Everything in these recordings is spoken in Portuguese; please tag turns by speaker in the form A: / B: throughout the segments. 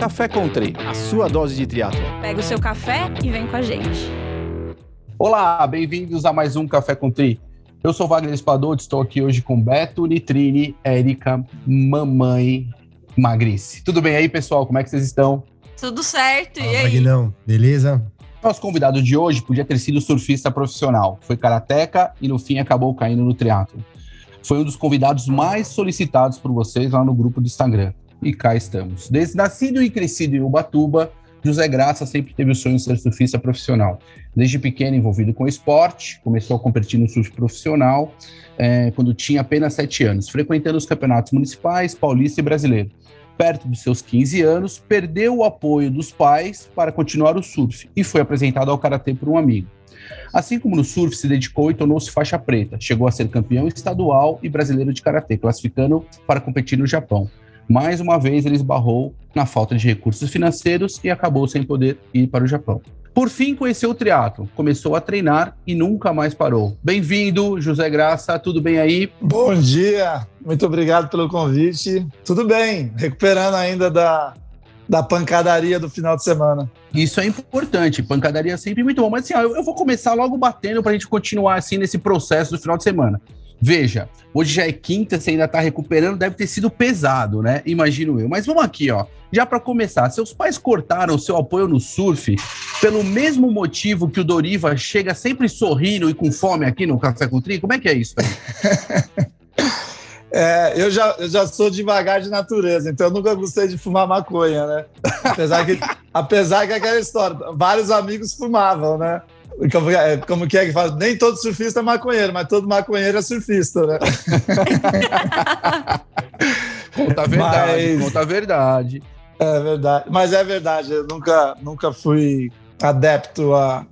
A: Café Country, a sua dose de triatlo.
B: Pega o seu café e vem com a gente.
C: Olá, bem-vindos a mais um Café Country. Eu sou Wagner Espadoto, estou aqui hoje com Beto, Nitrine, Érica, Mamãe Magrice. Tudo bem aí, pessoal? Como é que vocês estão?
B: Tudo certo, e aí?
D: Magnão, beleza?
C: Nosso convidado de hoje podia ter sido surfista profissional. Foi karateca e no fim acabou caindo no triatlo. Foi um dos convidados mais solicitados por vocês lá no grupo do Instagram. E cá estamos. Desde nascido e crescido em Ubatuba, José Graça sempre teve o sonho de ser surfista profissional. Desde pequeno envolvido com esporte, começou a competir no surf profissional é, quando tinha apenas 7 anos, frequentando os campeonatos municipais, paulista e brasileiro. Perto dos seus 15 anos, perdeu o apoio dos pais para continuar o surf e foi apresentado ao karatê por um amigo. Assim como no surf, se dedicou e tornou-se faixa preta. Chegou a ser campeão estadual e brasileiro de karatê, classificando para competir no Japão. Mais uma vez, ele esbarrou na falta de recursos financeiros e acabou sem poder ir para o Japão. Por fim, conheceu o triatlo, começou a treinar e nunca mais parou. Bem-vindo, José Graça, tudo bem aí?
E: Bom dia, muito obrigado pelo convite. Tudo bem, recuperando ainda da, da pancadaria do final de semana.
C: Isso é importante, pancadaria é sempre muito bom. Mas assim, ó, eu, eu vou começar logo batendo para a gente continuar assim nesse processo do final de semana. Veja, hoje já é quinta, você ainda está recuperando, deve ter sido pesado, né? Imagino eu. Mas vamos aqui, ó. Já para começar, seus pais cortaram seu apoio no surf pelo mesmo motivo que o Doriva chega sempre sorrindo e com fome aqui no Café com Tri? Como é que é isso?
E: É, eu, já, eu já sou devagar de natureza, então eu nunca gostei de fumar maconha, né? Apesar que, apesar que é aquela história, vários amigos fumavam, né? Como, é, como que é que fala? Nem todo surfista é maconheiro, mas todo maconheiro é surfista, né?
C: conta a verdade, mas, conta a verdade.
E: É verdade, mas é verdade, eu nunca, nunca fui adepto a.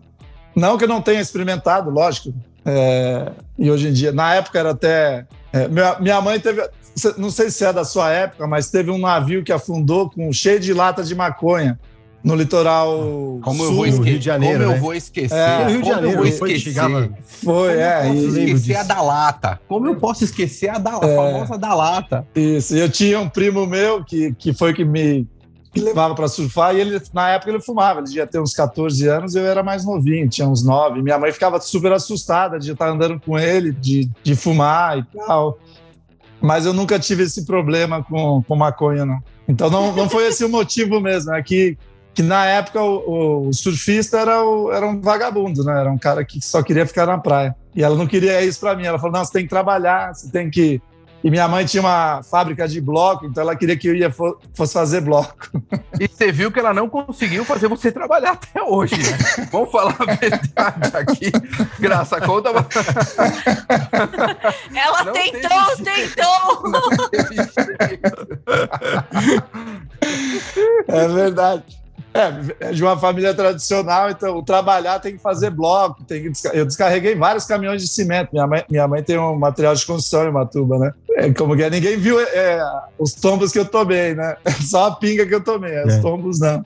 E: Não que eu não tenha experimentado, lógico. É, e hoje em dia, na época era até. É, minha, minha mãe teve. Não sei se é da sua época, mas teve um navio que afundou com cheio de latas de maconha no litoral
C: como
E: sul,
C: eu vou esquecer,
E: Rio de Janeiro.
C: Como
E: né?
C: eu vou esquecer?
E: É, Rio
C: de Janeiro,
E: eu vou
C: esquecer?
E: Chegava... Foi,
C: como
E: é.
C: Eu posso esquecer a da lata. Como eu posso esquecer a da é, famosa da lata?
E: Isso. Eu tinha um primo meu que, que foi que me que levava para surfar e ele na época ele fumava. Ele devia ter uns 14 anos, eu era mais novinho, tinha uns 9. Minha mãe ficava super assustada de estar andando com ele, de, de fumar e tal. Mas eu nunca tive esse problema com, com maconha, não. Então não, não foi esse o motivo mesmo. É que que na época o, o surfista era, o, era um vagabundo, né? Era um cara que só queria ficar na praia. E ela não queria isso para mim. Ela falou: não, você tem que trabalhar, você tem que. E minha mãe tinha uma fábrica de bloco, então ela queria que eu ia fosse fazer bloco.
C: E você viu que ela não conseguiu fazer você trabalhar até hoje, né? Vamos falar a verdade aqui. Graça, conta.
B: Ela não tentou, tentou!
E: É verdade. É, de uma família tradicional, então trabalhar tem que fazer bloco, tem que descar... eu descarreguei vários caminhões de cimento. Minha mãe, minha mãe tem um material de construção em Matuba, né? É, como que é? Ninguém viu é, os tombos que eu tomei, né? Só a pinga que eu tomei, os é. tombos não.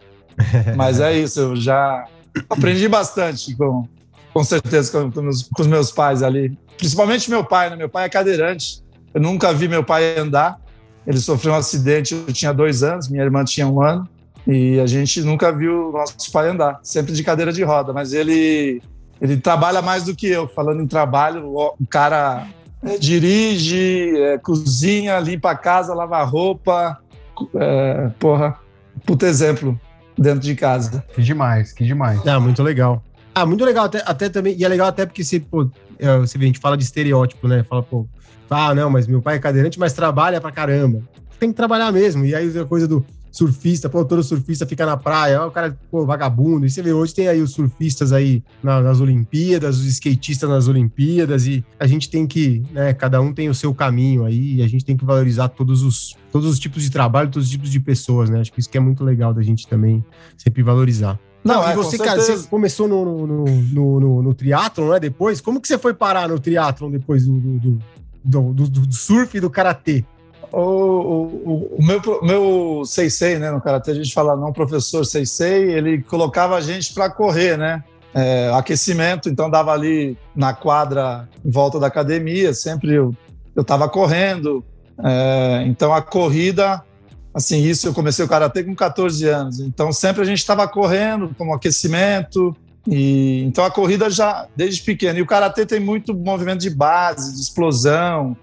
E: Mas é isso, eu já aprendi bastante com, com certeza com, com, os, com os meus pais ali. Principalmente meu pai, né? Meu pai é cadeirante. Eu nunca vi meu pai andar. Ele sofreu um acidente, eu tinha dois anos, minha irmã tinha um ano. E a gente nunca viu o nosso pai andar, sempre de cadeira de roda, mas ele ele trabalha mais do que eu. Falando em trabalho, o cara é, dirige, é, cozinha, limpa a casa, lava roupa. É, porra, puta exemplo dentro de casa.
C: Que demais, que demais.
D: Ah, muito legal. Ah, muito legal até, até também, e é legal até porque se, pô, é, você vê, a gente fala de estereótipo, né? Fala, pô, ah, não, mas meu pai é cadeirante, mas trabalha pra caramba. Tem que trabalhar mesmo. E aí a coisa do surfista, pô, todo surfista fica na praia, o cara, pô, vagabundo. E você vê, hoje tem aí os surfistas aí nas Olimpíadas, os skatistas nas Olimpíadas, e a gente tem que, né, cada um tem o seu caminho aí, e a gente tem que valorizar todos os, todos os tipos de trabalho, todos os tipos de pessoas, né? Acho que isso que é muito legal da gente também sempre valorizar. Não, Não é, e você, cara, você começou no, no, no, no, no triatlon, né? Depois, como que você foi parar no triatlon depois do, do, do, do, do surf e do karatê?
E: O, o, meu, meu Seisei, né, no Karatê a gente fala não professor Seisei, ele colocava a gente para correr, né? É, aquecimento, então dava ali na quadra em volta da academia, sempre eu estava correndo, é, então a corrida Assim, isso eu comecei o karatê com 14 anos. Então sempre a gente estava correndo como aquecimento. E então a corrida já desde pequeno. E o karatê tem muito movimento de base, de explosão.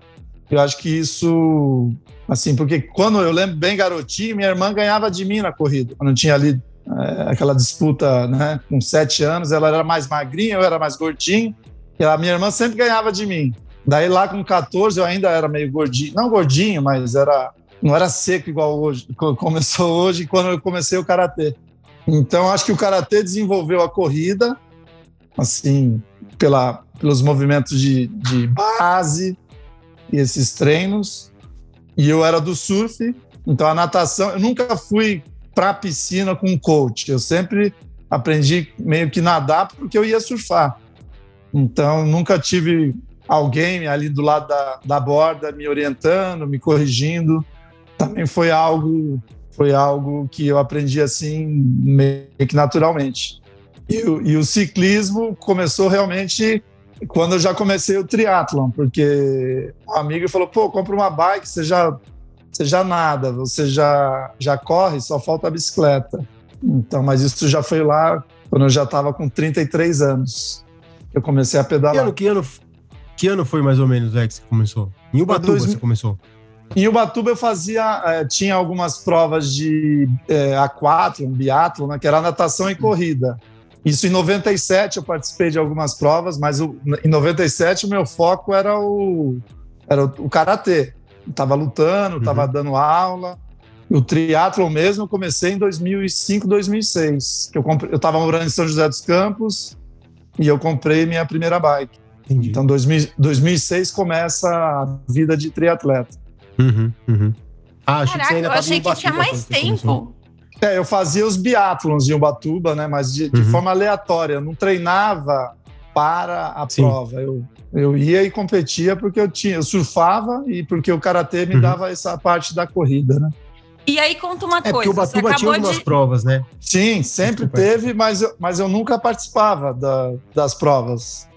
E: Eu acho que isso assim, porque quando eu lembro bem garotinho, minha irmã ganhava de mim na corrida. Quando tinha ali é, aquela disputa, né, com sete anos, ela era mais magrinha, eu era mais gordinho. E a minha irmã sempre ganhava de mim. Daí lá com 14 eu ainda era meio gordinho, não gordinho, mas era não era seco igual hoje, começou hoje quando eu comecei o karatê. Então acho que o karatê desenvolveu a corrida assim, pela pelos movimentos de, de base esses treinos. E eu era do surf, então a natação, eu nunca fui para a piscina com coach. Eu sempre aprendi meio que nadar porque eu ia surfar. Então nunca tive alguém ali do lado da, da borda me orientando, me corrigindo. Também foi algo foi algo que eu aprendi assim meio que naturalmente. E, e o ciclismo começou realmente quando eu já comecei o triatlon, porque um amigo falou: "Pô, compra uma bike, você já você já nada, você já já corre, só falta a bicicleta". Então, mas isso já foi lá quando eu já estava com 33 anos. Eu comecei a pedalar.
D: Que ano, que ano, que ano foi mais ou menos é, que você começou? Em Ubatuba dois... você começou?
E: Em Ubatuba eu fazia, é, tinha algumas provas de é, A4, um biatlo, né, que era natação e corrida. Isso em 97 eu participei de algumas provas, mas o, em 97 o meu foco era o, era o, o karatê. Estava lutando, estava uhum. dando aula. O triatlo mesmo eu comecei em 2005, 2006. Eu estava morando em São José dos Campos e eu comprei minha primeira bike. Entendi. Então, 2000, 2006 começa a vida de triatleta.
B: Uhum, uhum. Ah, achei Caraca, que eu achei que tinha mais tempo.
E: É, eu fazia os biatlons em Ubatuba, né? Mas de, de uhum. forma aleatória. Eu não treinava para a Sim. prova. Eu, eu ia e competia porque eu tinha, eu surfava e porque o karatê me uhum. dava essa parte da corrida, né?
B: E aí conta uma
D: é,
B: coisa.
D: Porque o Ubatuba tinha algumas de... provas, né?
E: Sim, sempre Desculpa. teve, mas eu, mas eu nunca participava da, das provas.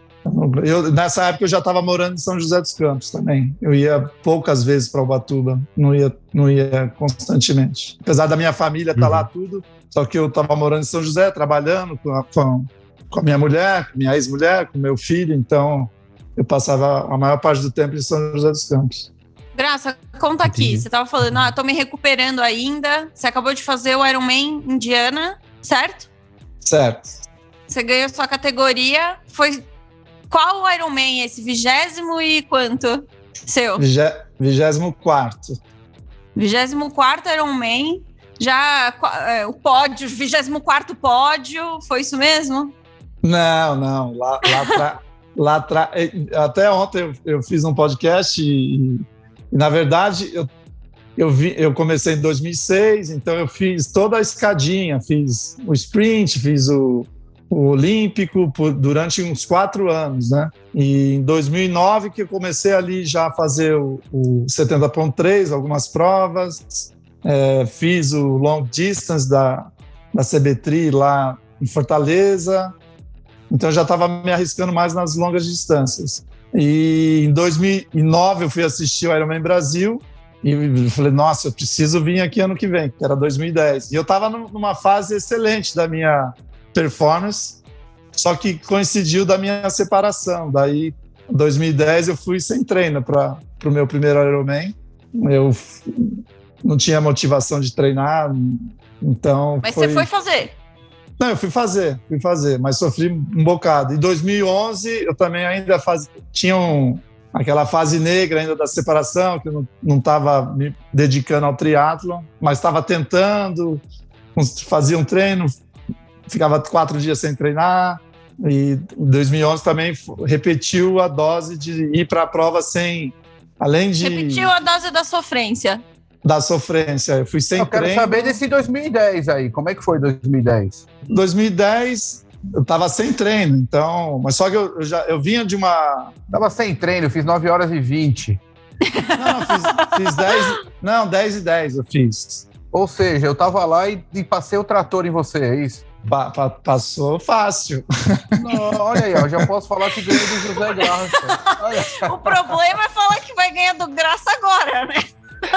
E: Eu, nessa época eu já estava morando em São José dos Campos também. Eu ia poucas vezes para Ubatuba, não ia, não ia constantemente. Apesar da minha família estar tá uhum. lá tudo, só que eu estava morando em São José, trabalhando com a, com, com a minha mulher, com minha ex-mulher, com meu filho, então eu passava a maior parte do tempo em São José dos Campos.
B: Graça, conta aqui. Entendi. Você estava falando, ah, tô me recuperando ainda. Você acabou de fazer o Ironman Indiana, certo?
E: Certo.
B: Você ganhou sua categoria. Foi qual Ironman é esse? Vigésimo e quanto? Seu?
E: Vigésimo quarto.
B: Vigésimo quarto Ironman. Já é, o pódio, vigésimo quarto pódio, foi isso mesmo?
E: Não, não. Lá, lá, lá atrás. Até ontem eu, eu, fiz um podcast e, e na verdade, eu, eu, vi, eu comecei em 2006, então eu fiz toda a escadinha, fiz o sprint, fiz o, o Olímpico por, durante uns quatro anos, né? E em 2009 que eu comecei ali já a fazer o, o 70.3, algumas provas, é, fiz o long distance da, da CBTRI lá em Fortaleza, então já estava me arriscando mais nas longas distâncias. E em 2009 eu fui assistir o Ironman Brasil e falei, nossa, eu preciso vir aqui ano que vem, que era 2010. E eu estava numa fase excelente da minha performance, só que coincidiu da minha separação. Daí, em 2010, eu fui sem treino para o meu primeiro Ironman. Eu não tinha motivação de treinar, então.
B: Mas foi... você foi fazer?
E: Não, eu fui fazer, fui fazer, mas sofri um bocado. Em 2011, eu também ainda faz... tinha um, aquela fase negra ainda da separação, que eu não estava me dedicando ao triatlo, mas estava tentando, fazia um treino, ficava quatro dias sem treinar. E em 2011 também repetiu a dose de ir para a prova sem. Além de.
B: Repetiu a dose da sofrência.
E: Da sofrência. Eu fui sem
C: eu
E: treino.
C: quero saber desse 2010 aí. Como é que foi 2010?
E: 2010, eu tava sem treino, então. Mas só que eu, eu já eu vinha de uma.
C: Tava sem treino, eu fiz 9 horas e 20.
E: Não, fiz, fiz 10. Não, 10 e 10 eu fiz.
C: Ou seja, eu tava lá e, e passei o trator em você, é isso?
E: Pa, pa, passou fácil.
C: Não, olha aí, eu já posso falar que ganhei do José Graça.
B: o problema é falar que vai ganhar do Graça agora, né?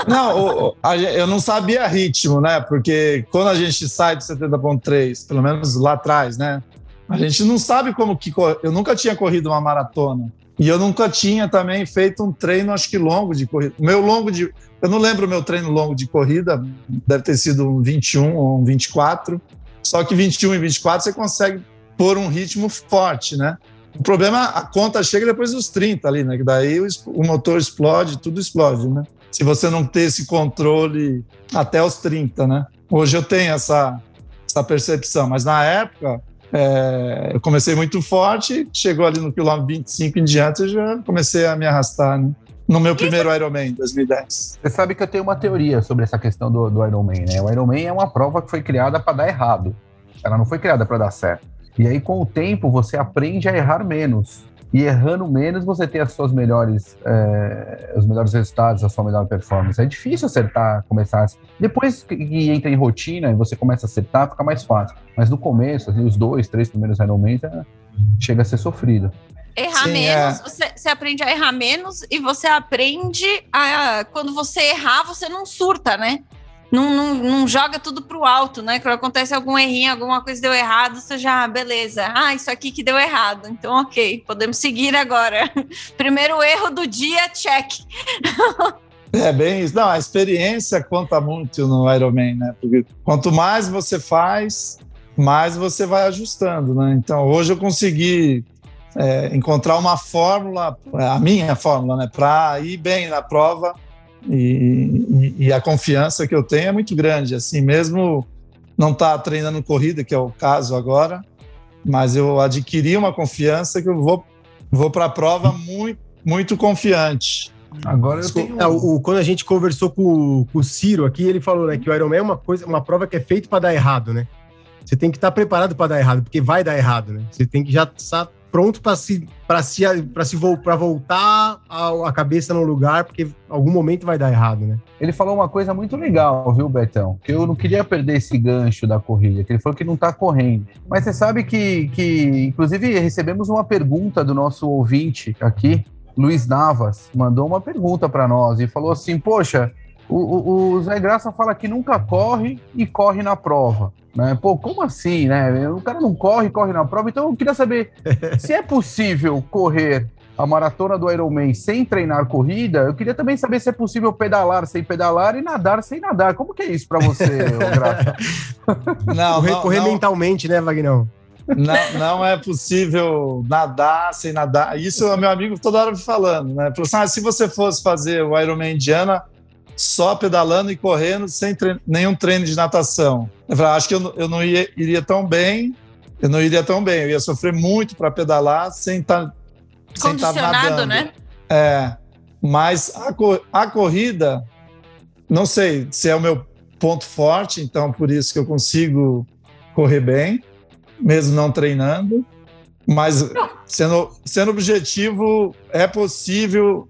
E: Não, o- a eu não sabia ritmo, né? Porque quando a gente sai do 70.3, pelo menos lá atrás, né? A gente não sabe como que. Eu nunca tinha corrido uma maratona. E eu nunca tinha também feito um treino, acho que longo de corrida. Meu longo de. Eu não lembro o meu treino longo de corrida, deve ter sido um 21 ou um 24. Só que 21 e 24 você consegue pôr um ritmo forte, né? O problema, a conta chega depois dos 30 ali, né? Que daí o, o motor explode, tudo explode, né? Se você não ter esse controle até os 30, né? Hoje eu tenho essa, essa percepção, mas na época é, eu comecei muito forte, chegou ali no quilômetro 25 em diante, eu já comecei a me arrastar, né? No meu primeiro Ironman, em 2010.
C: Você sabe que eu tenho uma teoria sobre essa questão do, do Ironman, né? O Ironman é uma prova que foi criada para dar errado. Ela não foi criada para dar certo. E aí, com o tempo, você aprende a errar menos. E errando menos, você tem as suas melhores, é, os melhores resultados, a sua melhor performance. É difícil acertar, começar. Depois que entra em rotina e você começa a acertar, fica mais fácil. Mas no começo, ali, os dois, três primeiros Ironman, é, chega a ser sofrido.
B: Errar
E: Sim,
B: menos,
E: é.
B: você, você aprende a errar menos e você aprende a. Quando você errar, você não surta, né? Não, não, não joga tudo pro alto, né? Quando acontece algum errinho, alguma coisa deu errado, você já, beleza. Ah, isso aqui que deu errado. Então, ok, podemos seguir agora. Primeiro erro do dia, check.
E: É bem isso. Não, a experiência conta muito no Ironman, né? Porque quanto mais você faz, mais você vai ajustando, né? Então, hoje eu consegui é, encontrar uma fórmula, a minha fórmula, né? Para ir bem na prova e, e- e a confiança que eu tenho é muito grande, assim, mesmo não estar treinando corrida, que é o caso agora, mas eu adquiri uma confiança que eu vou, vou para a prova muito, muito confiante.
C: Agora tenho.
D: é, o, quando a gente conversou com, o- com o Ciro aqui, ele falou né, que o Ironman é uma coisa, uma prova que é feita para dar errado, né? Você tem que estar preparado para dar errado, porque vai dar errado, né? Você tem que já estar pronto para se para se para se voltar a, a cabeça no lugar, porque algum momento vai dar errado, né?
C: Ele falou uma coisa muito legal, viu, Betão? Que eu não queria perder esse gancho da corrida, que ele falou que não tá correndo. Mas você sabe que, que inclusive, recebemos uma pergunta do nosso ouvinte aqui, Luiz Navas, mandou uma pergunta para nós e falou assim: Poxa, o, o, o Zé Graça fala que nunca corre e corre na prova. Né? Pô, como assim, né? O cara não corre, corre na prova. Então eu queria saber se é possível correr a maratona do Ironman sem treinar corrida, eu queria também saber se é possível pedalar sem pedalar e nadar sem nadar. Como que é isso para você, ô Graça?
E: Não,
D: correr
E: não,
D: correr
E: não.
D: mentalmente, né, Vagnão?
E: Não, não é possível nadar sem nadar. Isso é meu amigo toda hora me falando, né? Falou assim: ah, se você fosse fazer o Ironman Indiana só pedalando e correndo sem treino- nenhum treino de natação. Eu falei, "Ah, acho que eu, não- eu não ia, iria tão bem, eu não iria tão bem, eu ia sofrer muito para pedalar sem estar sem estar
B: Condicionado,
E: nadando.
B: né?
E: É, mas a, a corrida, não sei se é o meu ponto forte, então por isso que eu consigo correr bem, mesmo não treinando. Mas sendo, sendo objetivo, é possível.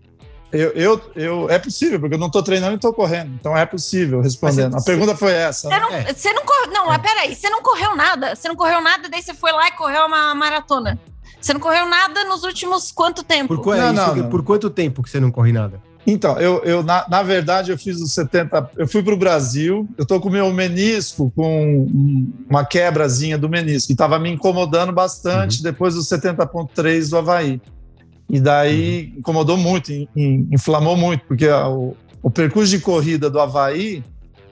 E: Eu, eu, eu, é possível, porque eu não estou treinando e estou correndo. Então é possível respondendo.
D: Mas
E: A pergunta foi essa.
B: Você
E: né?
B: não,
D: É.
B: você não correu. Não, mas peraí, você não correu nada. Você não correu nada, daí você foi lá e correu uma maratona. Você não correu nada nos últimos quanto tempo?
D: Por,
E: Não,
D: é isso
E: não,
D: que-
E: não.
D: por quanto tempo que você não corre nada?
E: Então, eu, eu na, na verdade, eu fiz os 70. Eu fui para o Brasil, eu tô com o meu menisco, com um- uma quebrazinha do menisco, que estava me incomodando bastante depois dos 70,3 do Havaí. E daí incomodou muito, in- in- inflamou muito, porque a- o, o percurso de corrida do Havaí,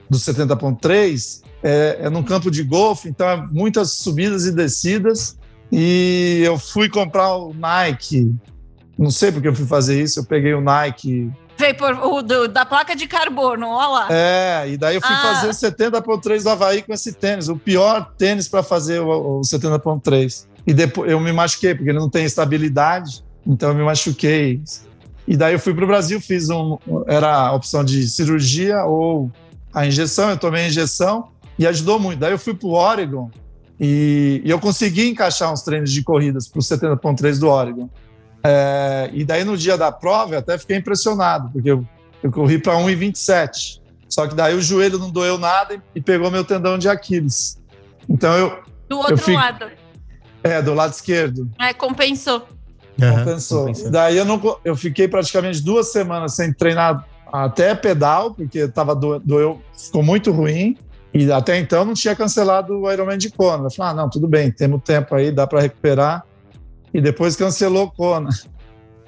E: do 70,3, é, é num campo de golfe, então é muitas subidas e descidas. E eu fui comprar o Nike. Não sei porque eu fui fazer isso, eu peguei o Nike
B: Veio por, o do- da placa de carbono, olha lá.
E: é, e daí eu fui
B: Ah.
E: fazer o 70.3 do Havaí com esse tênis, o pior tênis para fazer o, o 70.3. E depois eu me machuquei, porque ele não tem estabilidade, então eu me machuquei. E daí eu fui para o Brasil, fiz um. Era a opção de cirurgia ou a injeção, eu tomei a injeção e ajudou muito. Daí eu fui para o Oregon e, e eu consegui encaixar uns treinos de corridas para o 70.3 do Oregon. É, e daí no dia da prova eu até fiquei impressionado, porque eu, eu corri para 1,27. Só que daí o joelho não doeu nada e, pegou meu tendão de Aquiles. Então eu.
B: Do outro
E: fico-
B: lado.
E: É, do lado esquerdo.
B: É, compensou.
E: Compensou.
D: compensou.
E: Daí eu, não, eu fiquei praticamente duas semanas sem treinar até pedal, porque tava do, doeu, ficou muito ruim. E até então não tinha cancelado o Ironman de Kona. Eu falei, ah, não, tudo bem, temos tempo aí, dá para recuperar. E depois cancelou Kona.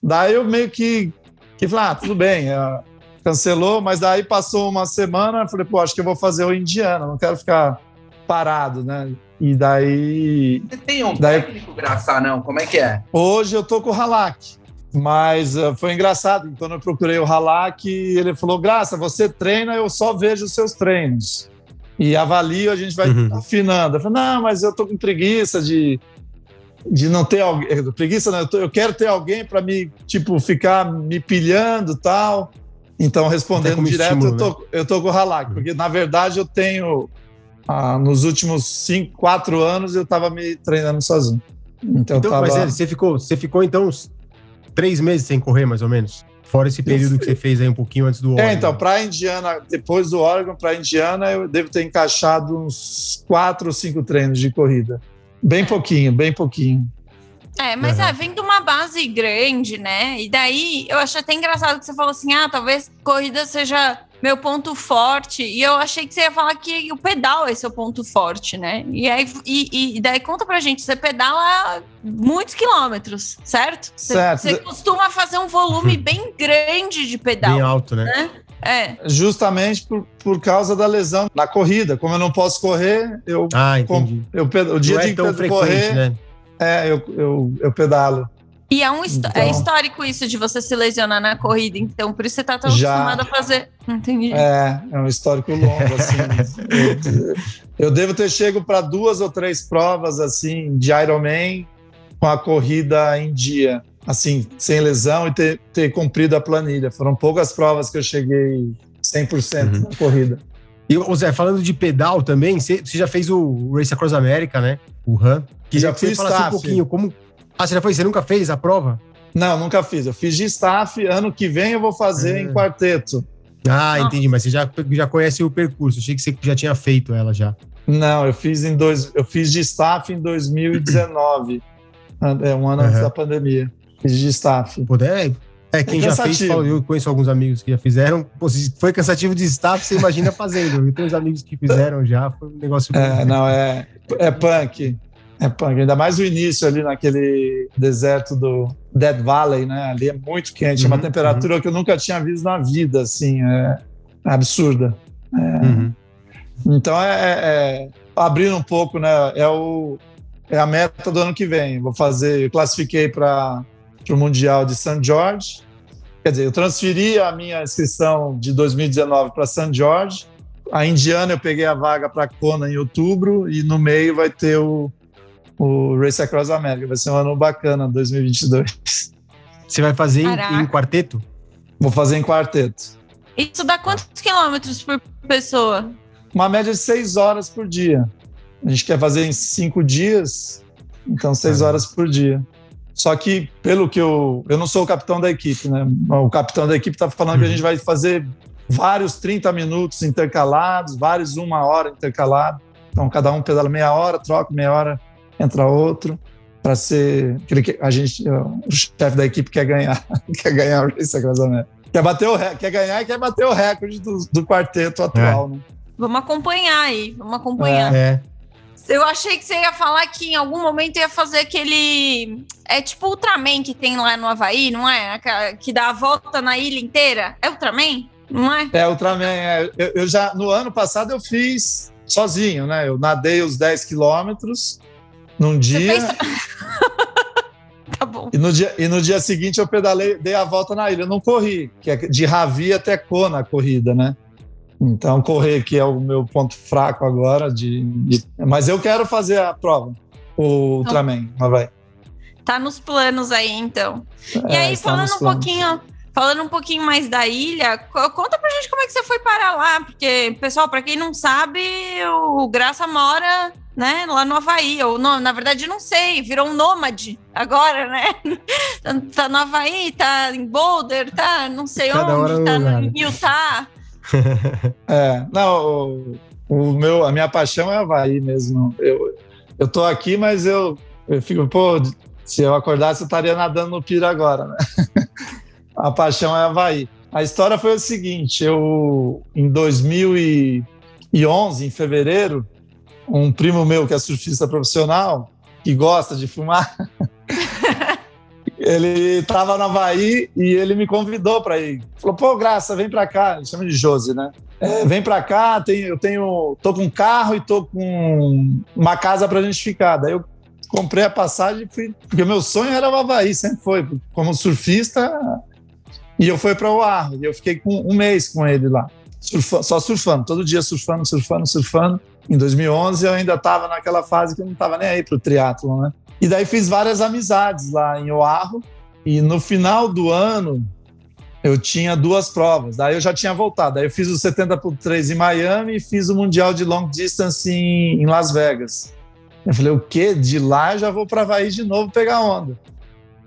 E: Daí eu meio que, que falei, ah, tudo bem, é, cancelou, mas daí passou uma semana, falei, pô, acho que eu vou fazer o Indiana, não quero ficar parado, né? E daí.
C: Você tem um
E: Daí-
C: técnico, Graça, não? Como é que é?
E: Hoje eu tô com o Halak. Mas uh, foi engraçado, quando eu procurei o Halak, ele falou: Graça, você treina, eu só vejo os seus treinos. E avalio, a gente vai
D: Uhum.
E: afinando. Eu falei: Não, mas eu tô com preguiça de, de não ter alguém. eh, Preguiça, não, eu, tô- eu quero ter alguém para me, tipo, ficar me pilhando e tal. Então, respondendo direto,
D: estímulo,
E: eu, tô, eu tô com o Halak, porque na verdade eu tenho. Ah, nos últimos cinco, quatro anos eu tava me treinando sozinho. Então,
D: Então,
E: tava...
D: mas é, você ficou, você ficou então uns três meses sem correr, mais ou menos. Fora esse período que você fez aí um pouquinho antes do
E: É,
D: Oregon.
E: então, para Indiana, depois do Oregon para Indiana, eu devo ter encaixado uns quatro ou cinco treinos de corrida. Bem pouquinho, bem pouquinho.
B: É, mas
D: Uhum.
B: é, vem de uma base grande, né? E daí eu achei até engraçado que você falou assim: ah, talvez corrida seja meu ponto forte. E eu achei que você ia falar que o pedal é seu ponto forte, né? E aí, e, e daí conta pra gente: você pedala muitos quilômetros, certo? Você,
E: Certo.
B: você costuma fazer um volume bem grande de pedal,
D: Bem alto, né?
B: né? É.
E: Justamente por, por causa da lesão na corrida. Como eu não posso correr, eu,
D: Ah,
E: com-
D: entendi.
E: eu ped- o dia
D: Não
E: de
D: é tão frequente,
E: correr,
D: né?
E: é, eu, eu, eu pedalo.
B: E é, um histó-
E: Então-
B: é histórico isso de você se lesionar na corrida, então por isso você tá tão
E: Já.
B: acostumado a fazer. Entendi.
E: É, é um histórico longo, assim. eu, eu devo ter chego para duas ou três provas, assim, de Ironman com a corrida em dia, assim, sem lesão e ter, ter cumprido a planilha. Foram poucas provas que eu cheguei 100%
D: Uhum.
E: na corrida.
D: E, ô Zé, falando de pedal também, você, já fez o Race Across America, né? O RAM.
E: Já
D: que
E: fiz
D: falasse um pouquinho como... Ah, você já foi? Você nunca fez a prova?
E: Não, nunca fiz. Eu fiz de staff. Ano que vem eu vou fazer
D: Ah.
E: em quarteto.
D: Ah,
B: Ah.
D: entendi. Mas você já, já conhece o percurso. Achei que você já tinha feito ela já.
E: Não, eu fiz em dois, eu fiz de staff em 2019, é um ano antes
D: Uhum.
E: da pandemia. Fiz de staff.
D: Pô, é, é quem já fez, eu conheço alguns amigos que já fizeram. Pô, se foi cansativo de staff, você imagina fazendo. Eu tenho uns amigos que fizeram já, foi um negócio.
E: É, não, é, é punk. É. Ainda mais o início ali naquele deserto do Dead Valley, né? Ali é muito quente, é uma
D: Uhum,
E: temperatura que eu nunca tinha visto na vida, assim, é absurda.
D: Uhum.
E: Então é, é- é- abrindo um pouco, né? É, o, é a meta do ano que vem. Vou fazer, eu classifiquei para o Mundial de St. George. Quer dizer, eu transferi a minha inscrição de 2019 para St. George. A Indiana eu peguei a vaga para Kona em outubro e no meio vai ter o, o Race Across America. Vai ser um ano bacana, 2022.
D: Você vai fazer em, em quarteto?
E: Vou fazer em quarteto.
B: Isso dá quantos quilômetros por pessoa?
E: Uma média de seis horas por dia. A gente quer fazer em cinco dias, então seis
D: Caramba.
E: horas por dia. Só que, pelo que eu. Eu não sou o capitão da equipe, né? O capitão da equipe está falando que a gente vai fazer vários 30 minutos intercalados, vários uma hora intercalado. Então, cada um pedala meia hora, troca meia hora, entra outro, para ser. aquele que A gente, o chefe da equipe quer ganhar, quer ganhar o Race Across. Quer, bater o, quer ganhar e quer bater o recorde do, do quarteto atual, né?
B: Vamos acompanhar aí, vamos acompanhar.
D: É.
B: Eu achei que você ia falar que em algum momento ia fazer aquele. É tipo Ultraman que tem lá no Havaí, não é? Que dá a volta na ilha inteira. É Ultraman? Não é?
E: É, Ultraman. É, eu, eu já, no ano passado eu fiz sozinho, né? Eu nadei os 10 quilômetros num
B: Você
E: dia,
B: fez. tá bom.
E: e, no dia e no dia seguinte eu pedalei, dei a volta na ilha. Eu não corri, que é de Ravi até Kona a corrida, né? Então, correr que é o meu ponto fraco agora. De, de- mas eu quero fazer a prova, o Ultraman, mas vai.
B: Tá nos planos aí, então. E
E: É,
B: aí,
E: está
B: falando um pouquinho. Falando um pouquinho mais da ilha, co- conta pra gente como é que você foi parar lá, porque, pessoal, pra quem não sabe, o Graça mora, né, lá no Havaí, ou no- na verdade não sei, virou um nômade agora, né? Tá- Tá no Havaí, tá em Boulder, tá não sei
D: Cada
B: onde,
D: num
B: tá
D: lugar,
B: no
D: né?
B: Utah.
E: É, não, o, o meu, a minha paixão é Havaí mesmo. Eu, eu tô aqui, mas eu, eu fico, pô, se eu acordasse, eu estaria nadando no Pira agora, né? A paixão é Havaí. A história foi o seguinte: eu, em 2011, em fevereiro, um primo meu que é surfista profissional, que gosta de fumar, ele estava no Havaí e ele me convidou para ir. Falou: pô, Graça, vem para cá. Ele chama de Josi, né? É, vem para cá, tem, eu tenho, tô com um carro e tô com uma casa para gente ficar. Daí eu comprei a passagem fui, porque meu sonho era o Havaí, sempre foi. Como surfista, e eu fui para o Oahu, e eu fiquei com um mês com ele lá, surfa, só surfando, todo dia surfando, surfando, surfando. Em 2011 eu ainda estava naquela fase que eu não estava nem aí para o triatlo, né? E daí fiz várias amizades lá em Oahu, e no final do ano eu tinha duas provas, daí eu já tinha voltado. Daí eu fiz o 70 por 3 em Miami e fiz o Mundial de Long Distance em, em Las Vegas. Eu falei, o quê? De lá já vou para Havaí de novo pegar onda.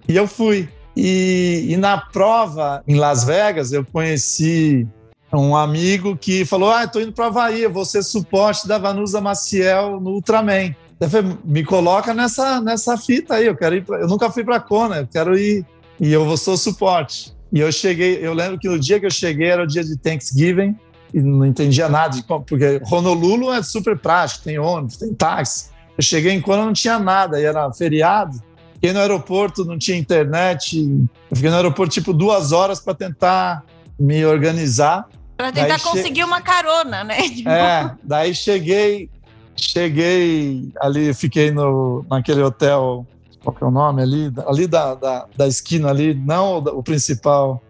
E: E eu fui. E, e, na prova em Las Vegas, eu conheci um amigo que falou: Ah, estou indo para Havaí, vou ser suporte da Vanusa Maciel no Ultraman. Eu falei, me coloca nessa, nessa fita aí, eu quero ir. Pra... Eu nunca fui para Kona, eu quero ir. E eu vou ser suporte. E eu cheguei, eu lembro que no dia que eu cheguei era o dia de Thanksgiving e não entendia nada, de porque Honolulu é super prático, tem ônibus, tem táxi. Eu cheguei em Kona não tinha nada, e era feriado. Fiquei no aeroporto, não tinha internet. Eu fiquei no aeroporto tipo duas horas para tentar me organizar.
B: Para tentar daí conseguir che... uma carona, né?
E: É, daí cheguei, cheguei ali, fiquei no, naquele hotel, qual que é o nome ali? Ali da, da, da esquina ali, não o, o principal,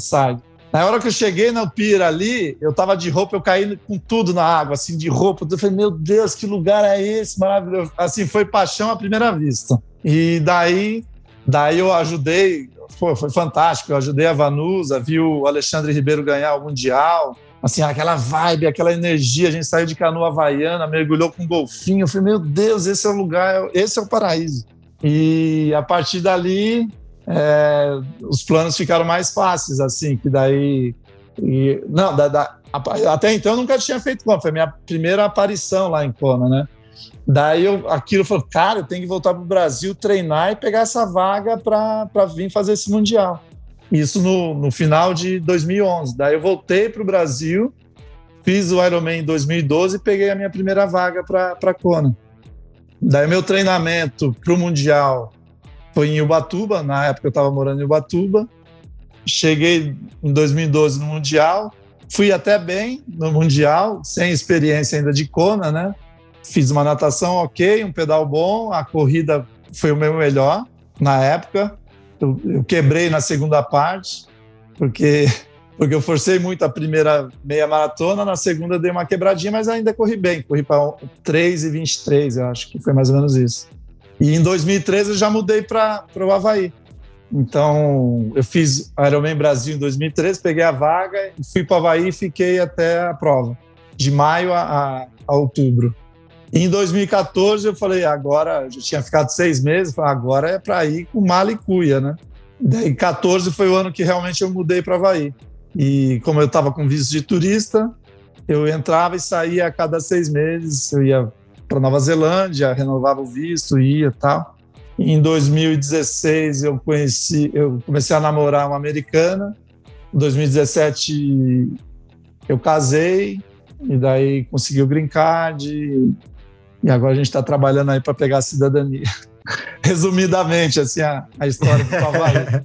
E: sai. Na hora que eu cheguei no pier ali, eu tava de roupa, eu caí com tudo na água, assim, de roupa. Eu falei, meu Deus, que lugar é esse? Maravilhoso. Assim, foi paixão à primeira vista. E daí, daí eu ajudei, foi, foi fantástico. Eu ajudei a Vanusa, vi o Alexandre Ribeiro ganhar o Mundial. Assim, aquela vibe, aquela energia. A gente saiu de canoa havaiana, mergulhou com um golfinho. Eu falei, meu Deus, esse é o lugar, esse é o paraíso. E a partir dali, é, os planos ficaram mais fáceis, assim, que daí. E, não, da, da, até então eu nunca tinha feito Kona, foi a minha primeira aparição lá em Kona, né? Daí eu, aquilo falou, cara, eu tenho que voltar para o Brasil, treinar e pegar essa vaga para vir fazer esse Mundial. Isso no, no final de 2011. Daí eu voltei para o Brasil, fiz o Ironman em 2012 e peguei a minha primeira vaga para Kona. Daí meu treinamento para o Mundial foi em Ubatuba, na época eu estava morando em Ubatuba. Cheguei em 2012 no Mundial, fui até bem no Mundial, sem experiência ainda de Kona, né? Fiz uma natação ok, um pedal bom, a corrida foi o meu melhor na época. Eu, eu quebrei na segunda parte, porque porque eu forcei muito a primeira meia maratona, na segunda dei uma quebradinha, mas ainda corri bem, corri para 3 e 23, eu acho que foi mais ou menos isso. E em 2013 eu já mudei para o Havaí. Então, eu fiz Ironman Brasil em 2013, peguei a vaga, fui para o Havaí e fiquei até a prova, de maio a, a, a outubro. Em 2014 eu falei, agora, já tinha ficado seis meses, falei, agora é para ir com mala e cuia, né? Daí 14 foi o ano que realmente eu mudei para Havaí. E como eu estava com visto de turista, eu entrava e saía a cada seis meses, eu ia para Nova Zelândia, renovava o visto, ia tal. Em 2016 eu conheci, eu comecei a namorar uma americana. Em 2017 eu casei e daí consegui o green card e agora a gente está trabalhando aí para pegar a cidadania. Resumidamente, assim, a, a história do Havaí.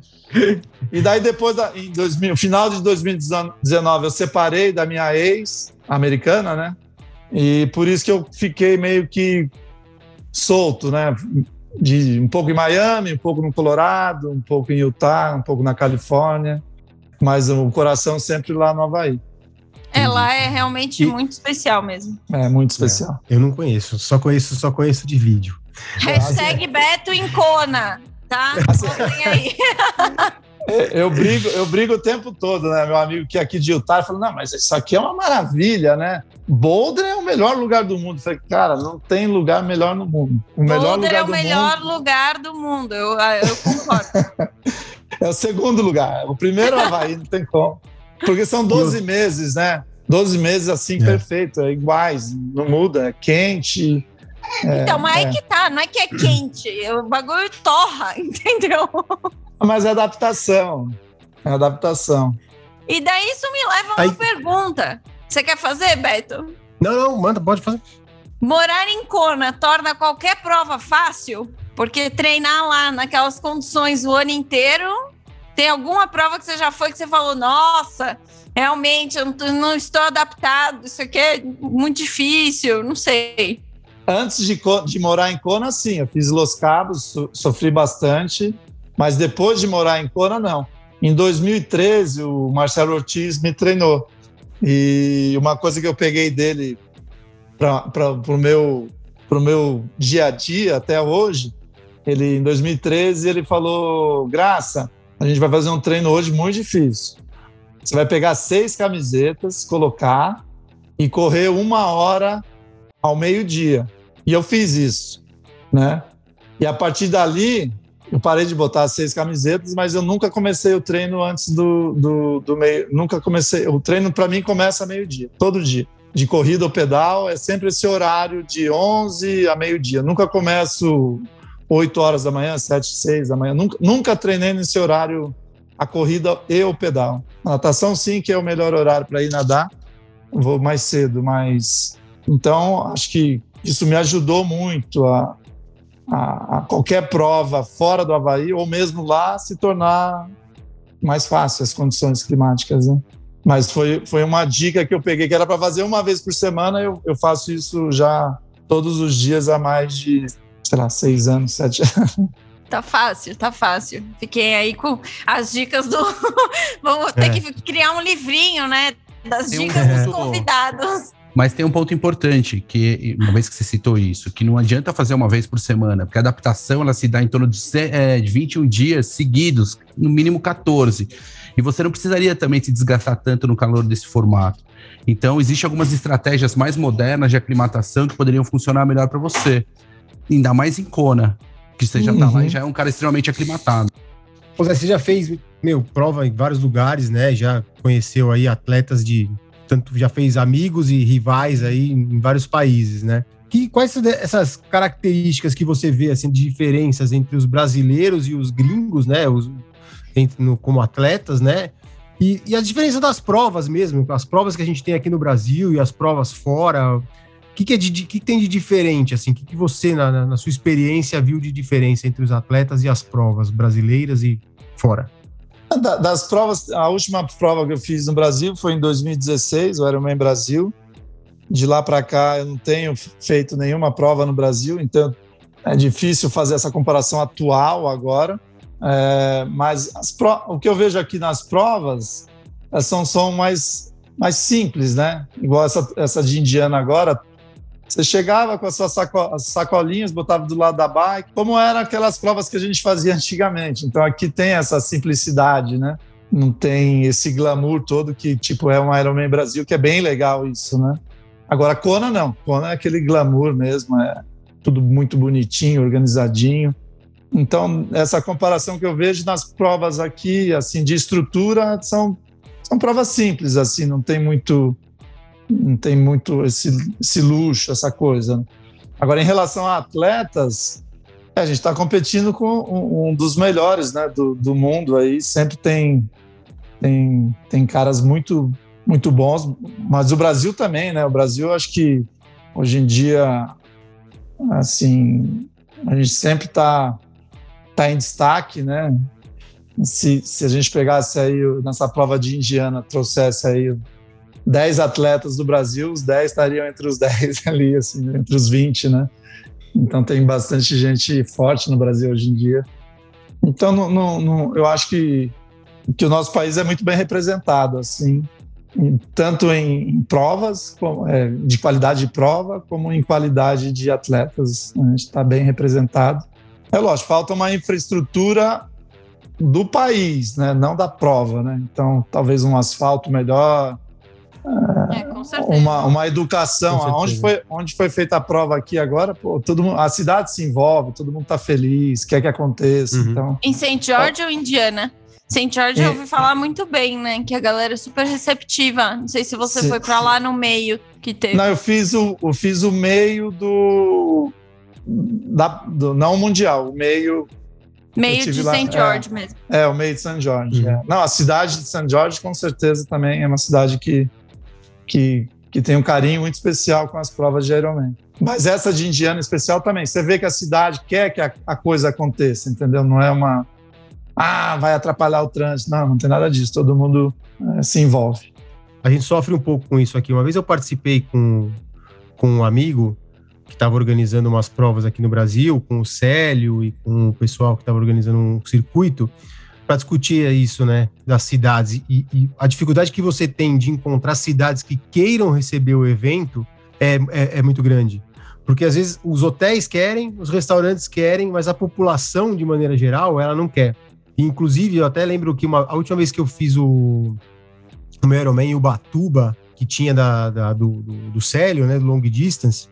E: e daí, depois, da, em 2000, final de 2019, eu separei da minha ex-americana, né? E por isso que eu fiquei meio que solto, né? De, um pouco em Miami, um pouco no Colorado, um pouco em Utah, um pouco na Califórnia, mas o coração sempre lá no Havaí.
B: Ela é realmente e... muito especial mesmo.
E: É, muito especial.
D: É, eu não conheço, só conheço, só conheço de vídeo.
B: Hashtag Beto em Cona, tá? Aí.
E: É, eu brigo, eu brigo o tempo todo, né? Meu amigo que é aqui de Utah falou: não, mas isso aqui é uma maravilha, né? Boulder é o melhor lugar do mundo. Eu falei, cara, não tem lugar melhor no mundo.
B: O melhor Boulder lugar é o melhor mundo... lugar do mundo, eu, eu concordo.
E: é o segundo lugar. O primeiro é Havaí, não tem como. Porque são 12 meses, né? 12 meses assim, é. perfeito, é iguais, não muda, é quente.
B: É, então, mas é. que tá, não é que é quente, o bagulho torra, entendeu?
E: Mas é adaptação, é adaptação.
B: E daí isso me leva a uma
D: Aí-
B: pergunta. Você quer fazer, Beto?
D: Não, não, manda, pode fazer.
B: Morar em Kona torna qualquer prova fácil? Porque treinar lá naquelas condições o ano inteiro, tem alguma prova que você já foi que você falou, nossa, realmente eu não, estou adaptado, isso aqui é muito difícil, não sei.
E: Antes de, de morar em Kona, sim, eu fiz Los Cabos, so- sofri bastante, mas depois de morar em Kona, não. Em 2013, o Marcelo Ortiz me treinou. E uma coisa que eu peguei dele para o meu, meu dia a dia até hoje, ele em 2013 ele falou: Graça, a gente vai fazer um treino hoje muito difícil. Você vai pegar seis camisetas, colocar e correr uma hora ao meio-dia. E eu fiz isso, né? E a partir dali, eu parei de botar seis camisetas, mas eu nunca comecei o treino antes do, do, do meio. Nunca comecei. O treino para mim começa meio-dia, todo dia. De corrida ou pedal, é sempre esse horário de 11 a meio-dia. Nunca começo 8 horas da manhã, 7, 6 da manhã. Nunca, nunca treinei nesse horário a corrida e o pedal. A natação, sim, que é o melhor horário para ir nadar. Vou mais cedo, mas. Então, acho que isso me ajudou muito a, a, a qualquer prova fora do Havaí, ou mesmo lá, se tornar mais fácil as condições climáticas, né? Mas foi, foi uma dica que eu peguei, que era para fazer uma vez por semana, eu, eu faço isso já todos os dias há mais de, sei lá, seis anos, sete anos.
B: Tá fácil, tá fácil. Fiquei aí com as dicas do. Vamos ter
D: É.
B: que criar um livrinho, né? Das
C: Tem um
B: dicas dos
C: ponto-
B: convidados.
C: Mas tem um ponto importante, que uma vez que você citou isso, que não adianta fazer uma vez por semana, porque a adaptação ela se dá em torno de, é, de 21 dias seguidos, no mínimo 14. E você não precisaria também se desgastar tanto no calor desse formato. Então, existem algumas estratégias mais modernas de aclimatação que poderiam funcionar melhor para você. Ainda mais em Kona, que você já tá lá
E: Uhum.
C: e já é um cara extremamente aclimatado.
D: Pô, Zé, você já fez, meu, prova em vários lugares, né? Já conheceu aí atletas de. Tanto já fez amigos e rivais aí em vários países, né? Que, quais essas características que você vê, assim, de diferenças entre os brasileiros e os gringos, né? Os, entre- no- como atletas, né? E, e a diferença das provas mesmo, as provas que a gente tem aqui no Brasil e as provas fora. O que, que, é de, que tem de diferente, assim? O que, que você, na- na- sua experiência, viu de diferença entre os atletas e as provas brasileiras e fora?
E: Da- Das provas, a última prova que eu fiz no Brasil foi em 2016, o Ironman Brasil. De lá para cá, eu não tenho feito nenhuma prova no Brasil, então é difícil fazer essa comparação atual agora. É, mas o que eu vejo aqui nas provas elas são, são mais, mais simples, né? Igual essa, essa de Indiana agora. Você chegava com as suas saco- as sacolinhas, botava do lado da bike, como eram aquelas provas que a gente fazia antigamente. Então aqui tem essa simplicidade, né? Não tem esse glamour todo que, tipo, é um Ironman Brasil, que é bem legal isso, né? Agora, Kona não. Kona é aquele glamour mesmo, é tudo muito bonitinho, organizadinho. Então, essa comparação que eu vejo nas provas aqui, assim, de estrutura, são, são provas simples, assim, não tem muito não tem muito esse, esse luxo, essa coisa. né? Agora, em relação a atletas, é, a gente está competindo com um, um dos melhores né, do, do mundo aí, sempre tem, tem, tem caras muito, muito bons, mas o Brasil também, né? O Brasil, acho que hoje em dia, assim, a gente sempre está tá em destaque, né? Se, se a gente pegasse aí nessa prova de Indiana, trouxesse aí 10 atletas do Brasil, os 10 estariam entre os 10 ali, assim, né? entre os 20, né? Então tem bastante gente forte no Brasil hoje em dia. Então não, não- não- eu acho que, que o nosso país é muito bem representado, assim, tanto em, provas, é, de qualidade de prova, como em qualidade de atletas. A gente está bem representado. É lógico, falta uma infraestrutura do país, né? não da prova. Né? Então, talvez um asfalto melhor,
B: É, certeza.
E: uma, uma educação. Onde foi, onde foi feita a prova aqui agora, pô, todo mundo, a cidade se envolve, todo mundo está feliz, quer que aconteça.
D: Uhum.
E: Então,
B: Em St. George ou Indiana? St. George eu
E: É.
B: ouvi falar muito bem, né? Que a galera é super receptiva. Não sei se você
E: Sim,
B: foi pra
E: sim.
B: lá no meio que teve.
E: não, eu fiz o, eu fiz o meio do, da, do não mundial, o meio
B: Meio de
E: lá-
B: St. George mesmo.
E: É, o meio de St. George.
D: Uhum.
E: é. Não, a cidade de St. George, com certeza, também é uma cidade que, que, que tem um carinho muito especial com as provas de Ironman. Mas essa de Indiana especial também. Você vê que a cidade quer que a, a coisa aconteça, entendeu? Não é uma. Ah, vai atrapalhar o trânsito. Não, não tem nada disso. Todo mundo eh, se envolve.
D: A gente sofre um pouco com isso aqui. Uma vez eu participei com, com um amigo que estava organizando umas provas aqui no Brasil, com o Célio e com o pessoal que estava organizando um circuito, para discutir isso, né, das cidades. E, e a dificuldade que você tem de encontrar cidades que queiram receber o evento é, é, é muito grande. Porque às vezes os hotéis querem, os restaurantes querem, mas a população, de maneira geral, ela não quer. Inclusive, eu até lembro que uma, a última vez que eu fiz o, o meu Ironman em Ubatuba, que tinha da, da- do, do, do Célio, né, do Long Distance,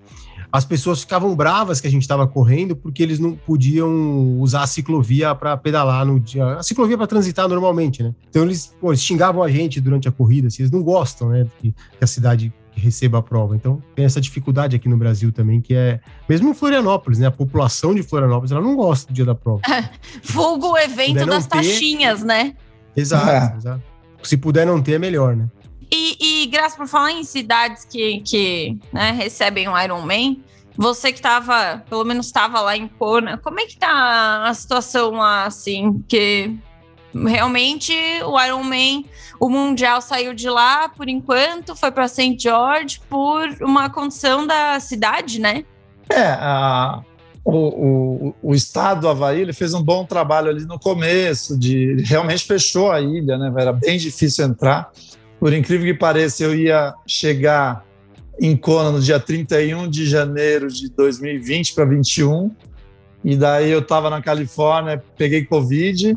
D: as pessoas ficavam bravas que a gente estava correndo porque eles não podiam usar a ciclovia para pedalar no dia. A ciclovia para transitar normalmente, né? Então eles, pô, eles xingavam a gente durante a corrida, assim, eles não gostam, né, que, que a cidade receba a prova. Então tem essa dificuldade aqui no Brasil também, que é mesmo em Florianópolis, né? A população de Florianópolis ela não gosta do dia da prova.
B: Vulgo o evento das
D: ter-
B: taxinhas, né?
D: Exato,
E: É.
D: exato. Se puder não ter, é melhor, né?
B: E, e Graça, por falar em cidades que, que né, recebem o Iron Man, você que estava, pelo menos estava lá em Kona, como é que tá a situação lá, assim? Que realmente o Iron Man, o Mundial saiu de lá por enquanto, foi para St. George por uma condição da cidade, né?
E: É, a- o, o, o estado do Havaí ele fez um bom trabalho ali no começo, de realmente fechou a ilha, né? Era bem difícil entrar. Por incrível que pareça, eu ia chegar em Kona no dia 31 de janeiro de 2020 para 21, e daí eu estava na Califórnia, peguei Covid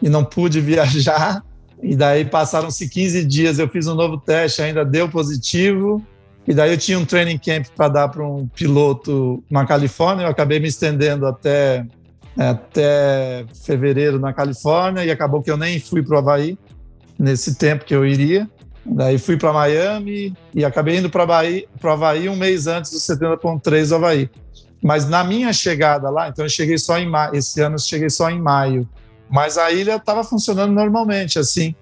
E: e não pude viajar. E daí passaram-se 15 dias, eu fiz um novo teste, ainda deu positivo. E daí eu tinha um training camp para dar para um piloto na Califórnia. Eu acabei me estendendo até, até fevereiro na Califórnia e acabou que eu nem fui para o Havaí nesse tempo que eu iria. Daí fui para Miami e acabei indo para o Havaí um mês antes do 70.3 do Havaí. Mas na minha chegada lá, então eu cheguei só em maio. Esse ano eu cheguei só em maio. Mas a ilha estava funcionando normalmente, assim.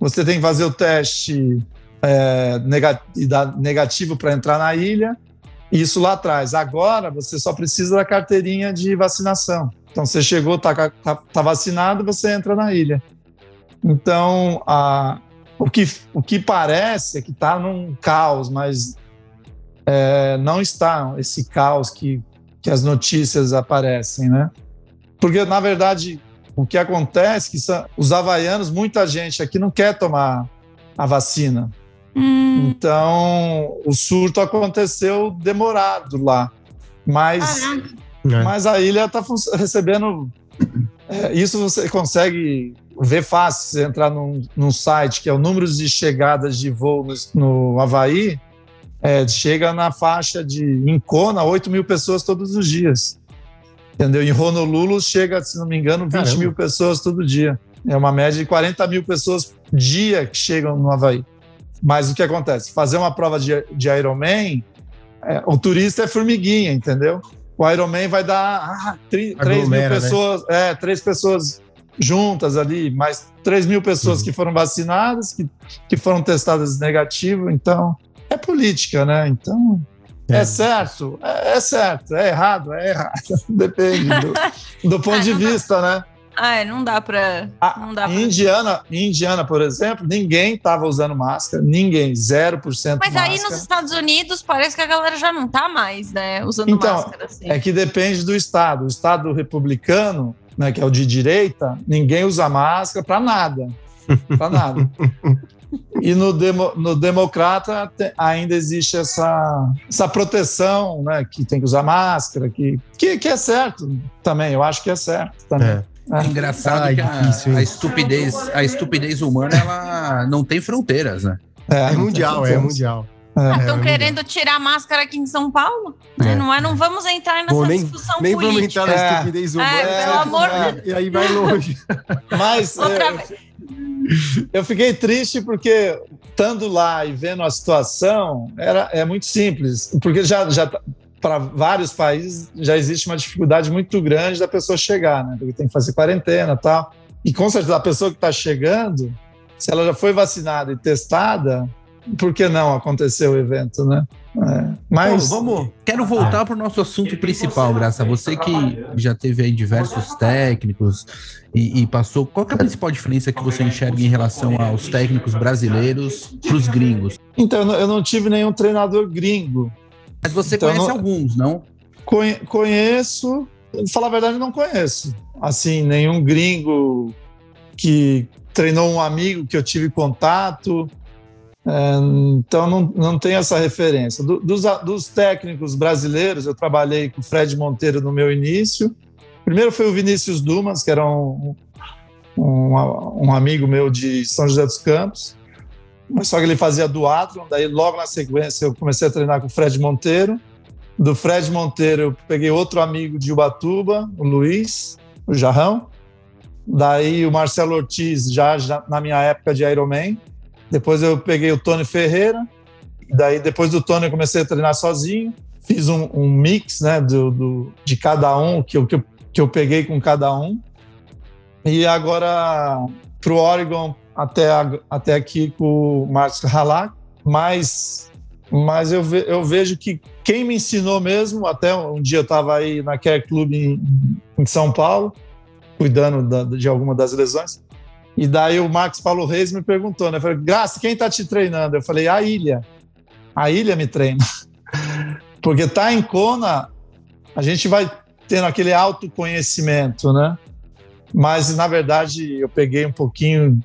E: Você tem que fazer o teste é, negativo para entrar na ilha. Isso lá atrás. Agora você só precisa da carteirinha de vacinação. Então você chegou, está tá, tá vacinado, você entra na ilha. Então a, o, que, o que parece é que está num caos, mas é, não está esse caos que, que as notícias aparecem, né? Porque na verdade o que acontece é que são- os havaianos, muita gente aqui não quer tomar a vacina.
B: Hum,
E: Então, o surto aconteceu demorado lá. Mas,
B: caraca.
D: É.
E: mas a ilha está recebendo. É, isso você consegue ver fácil. Você entrar num, num site que é o número de chegadas de voo no, no Havaí, é, chega na faixa de. Em Kona, 8 mil pessoas todos os dias. Entendeu? Em Honolulu chega, se não me engano, 20
D: Caramba.
E: mil pessoas todo dia. É uma média de 40 mil pessoas dia que chegam no Havaí. Mas o que acontece? Fazer uma prova de, de Ironman, é, o turista é formiguinha, entendeu? O Ironman vai dar ah, tri- 3 mil
D: né?
E: pessoas, é, três pessoas juntas ali, mais 3 mil pessoas
D: Uhum.
E: que foram vacinadas, que, que foram testadas negativo. Então, é política, né? Então, é,
D: É.
E: certo, é, é certo, é errado, é errado. Depende do, do ponto de vista, né?
B: Ai, não dá pra.
E: Ah,
B: Não dá
E: em
B: pra-
E: Indiana, Indiana, por exemplo, ninguém estava usando máscara, ninguém, 0%
B: Mas
E: máscara.
B: aí nos Estados Unidos parece que a galera já não tá mais, né? Usando
E: Então,
B: máscara. Assim.
E: É que depende do estado. O estado republicano, né, que é o de direita, ninguém usa máscara para nada. Para nada. E no, demo, no democrata te- ainda existe essa, essa proteção, né, que tem que usar máscara, que, que, que é certo também. Eu acho que é certo também.
D: É.
C: É engraçado
D: Ai,
C: que a,
D: difícil,
C: a estupidez, a estupidez humana ela não tem fronteiras, né?
D: É
E: não
D: mundial, é mundial.
E: É.
B: Estão
D: é
B: querendo tirar a máscara aqui em São Paulo?
D: É.
B: Não, é, não vamos entrar nessa
D: Bom, nem-
B: discussão
D: Nem vamos
B: política.
D: entrar na
E: É.
D: estupidez humana.
B: É, pelo amor
D: de E aí vai longe.
E: Mas
B: Outra
E: é, eu fiquei triste porque, estando lá e vendo a situação, era, é muito simples. Porque já, já tá- para vários países já existe uma dificuldade muito grande da pessoa chegar, né? Porque tem que fazer quarentena e tal. E com certeza a pessoa que está chegando, se ela já foi vacinada e testada, por que não acontecer o evento, né? É, mas
C: Bom, vamos. Quero voltar para o nosso assunto principal, Graça. Você que já teve aí diversos técnicos e, e passou. Qual é a principal diferença que você enxerga em relação aos técnicos brasileiros para os gringos?
E: então eu não tive nenhum treinador gringo.
C: Mas você
E: Então,
C: conhece
E: não-
C: alguns, não?
E: Conhe- Conheço, falar a verdade, não conheço. Assim, nenhum gringo que treinou um amigo que eu tive contato. É, então, não, não tenho essa referência. Do- dos, dos técnicos brasileiros, eu trabalhei com o Fred Monteiro no meu início. Primeiro foi o Vinícius Dumas, que era um, um, um amigo meu de São José dos Campos. Mas só que ele fazia duatlon, daí logo na sequência eu comecei a treinar com o Fred Monteiro. Do Fred Monteiro, eu peguei outro amigo de Ubatuba, o Luiz, o Jarrão. Daí o Marcelo Ortiz, já, já na minha época de Ironman. Depois eu peguei o Tony Ferreira. Daí depois do Tony eu comecei a treinar sozinho. Fiz um, um mix né, do, do- de cada um, que eu, que, eu, que eu peguei com cada um. E agora para o Oregon, até, a- até aqui com o Marcos Halak. Mas, mas eu, ve- eu vejo que quem me ensinou mesmo, até um dia eu estava aí na Care Club em, em São Paulo, cuidando da- de alguma das lesões. E daí o Marcos Paulo Reis me perguntou, né? Falei, Graça, quem está te treinando? Eu falei, a Ilha. A Ilha me treina. Porque tá em Kona, a gente vai tendo aquele autoconhecimento, né? Mas, na verdade, eu peguei um pouquinho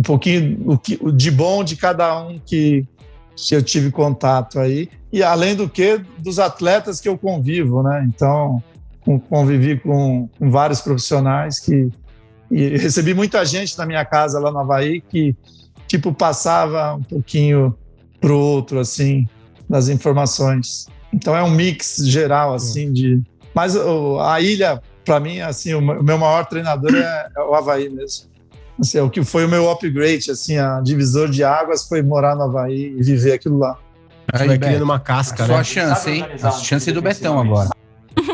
E: um pouquinho o que, de bom de cada um que, que eu tive contato aí. E além do que, dos atletas que eu convivo, né? Então, convivi com, com vários profissionais que. E recebi muita gente na minha casa lá no Havaí que, tipo, passava um pouquinho pro outro, assim, das informações. Então é um mix geral, assim, de. Mas o- a ilha, para mim, assim, o meu maior treinador é, é o Havaí mesmo. Assim, é o que foi o meu upgrade, assim, a divisor de águas foi morar no Havaí e viver aquilo lá.
C: Aí,
D: vai criando uma casca,
C: só a
D: né?
C: chance, hein? A chance do Betão agora.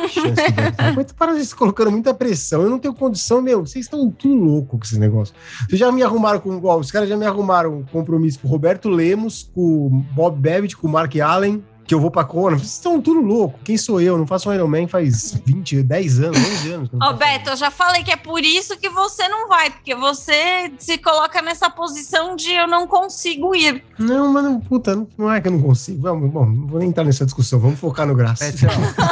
D: Chance do Betão. Mas para vocês colocando muita pressão. Eu não tenho condição, meu. Vocês estão tudo louco com esse negócio. Vocês já me arrumaram com. Ó, os caras já me arrumaram um compromisso com o Roberto Lemos, com o Bob Bevitt, com o Mark Allen, que eu vou pra Kona. Vocês estão tudo louco. Quem sou eu? Não faço um Ironman faz 20, 10 anos, 11 anos. faço
B: Beto, eu já falei que é por isso que você não vai, porque você se coloca nessa posição de eu não consigo ir.
D: Não, mas não, puta, não- não é que eu não consigo. Vamos, bom, não vou nem entrar nessa discussão. Vamos focar no graça.
C: Betão,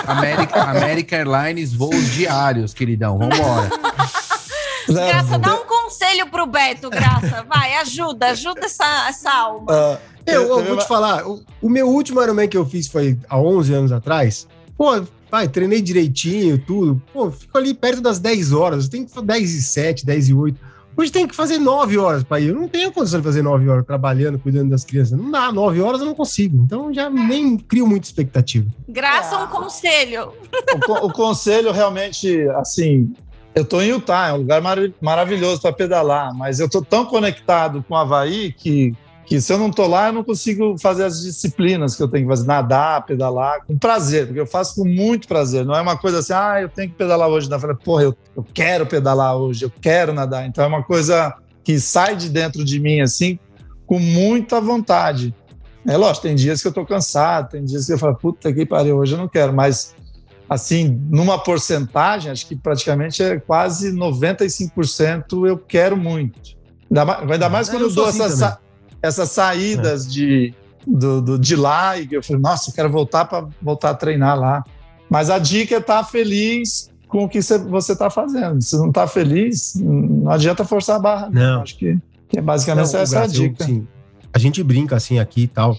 C: América, América Airlines, voos diários, queridão. Vambora.
B: Graça, dá um conselho pro Beto, Graça. Vai, ajuda, ajuda essa, essa alma.
E: Ah,
D: Eu, eu
E: teve
D: vou te falar, o, o meu último Ironman que eu fiz foi há 11 anos atrás. Pô, vai, treinei direitinho, tudo. Pô, fico ali perto das 10 horas. Eu tenho que fazer 10 e 7, 10 e 8. Hoje tem que fazer 9 horas para ir. Eu não tenho condição de fazer 9 horas trabalhando, cuidando das crianças. Não dá, 9 horas eu não consigo. Então já nem crio muita expectativa.
B: Graça, um conselho.
E: o, o conselho realmente, assim, eu tô em Utah, é um lugar mar- maravilhoso para pedalar, mas eu tô tão conectado com o Havaí que, que se eu não tô lá, eu não consigo fazer as disciplinas que eu tenho que fazer, nadar, pedalar, com prazer, porque eu faço com muito prazer, não é uma coisa assim, ah, eu tenho que pedalar hoje, não, eu falei, porra, eu, eu quero pedalar hoje, eu quero nadar, então é uma coisa que sai de dentro de mim, assim, com muita vontade. É lógico, tem dias que eu tô cansado, tem dias que eu falo, puta que pariu, hoje eu não quero, mas assim, numa porcentagem, acho que praticamente é quase 95% eu quero muito. Ainda mais, ainda mais
D: É,
E: quando
D: eu
E: eu dou
D: assim
E: essas, sa- essas saídas de, do, do- de lá e eu falei, nossa, eu quero voltar para voltar a treinar lá. Mas a dica é estar feliz com o que cê- você está fazendo. Se não está feliz, não adianta forçar a barra.
D: Não.
E: Acho que, que é basicamente
D: Não,
E: essa é a dica.
D: assim, a gente brinca assim aqui e tal.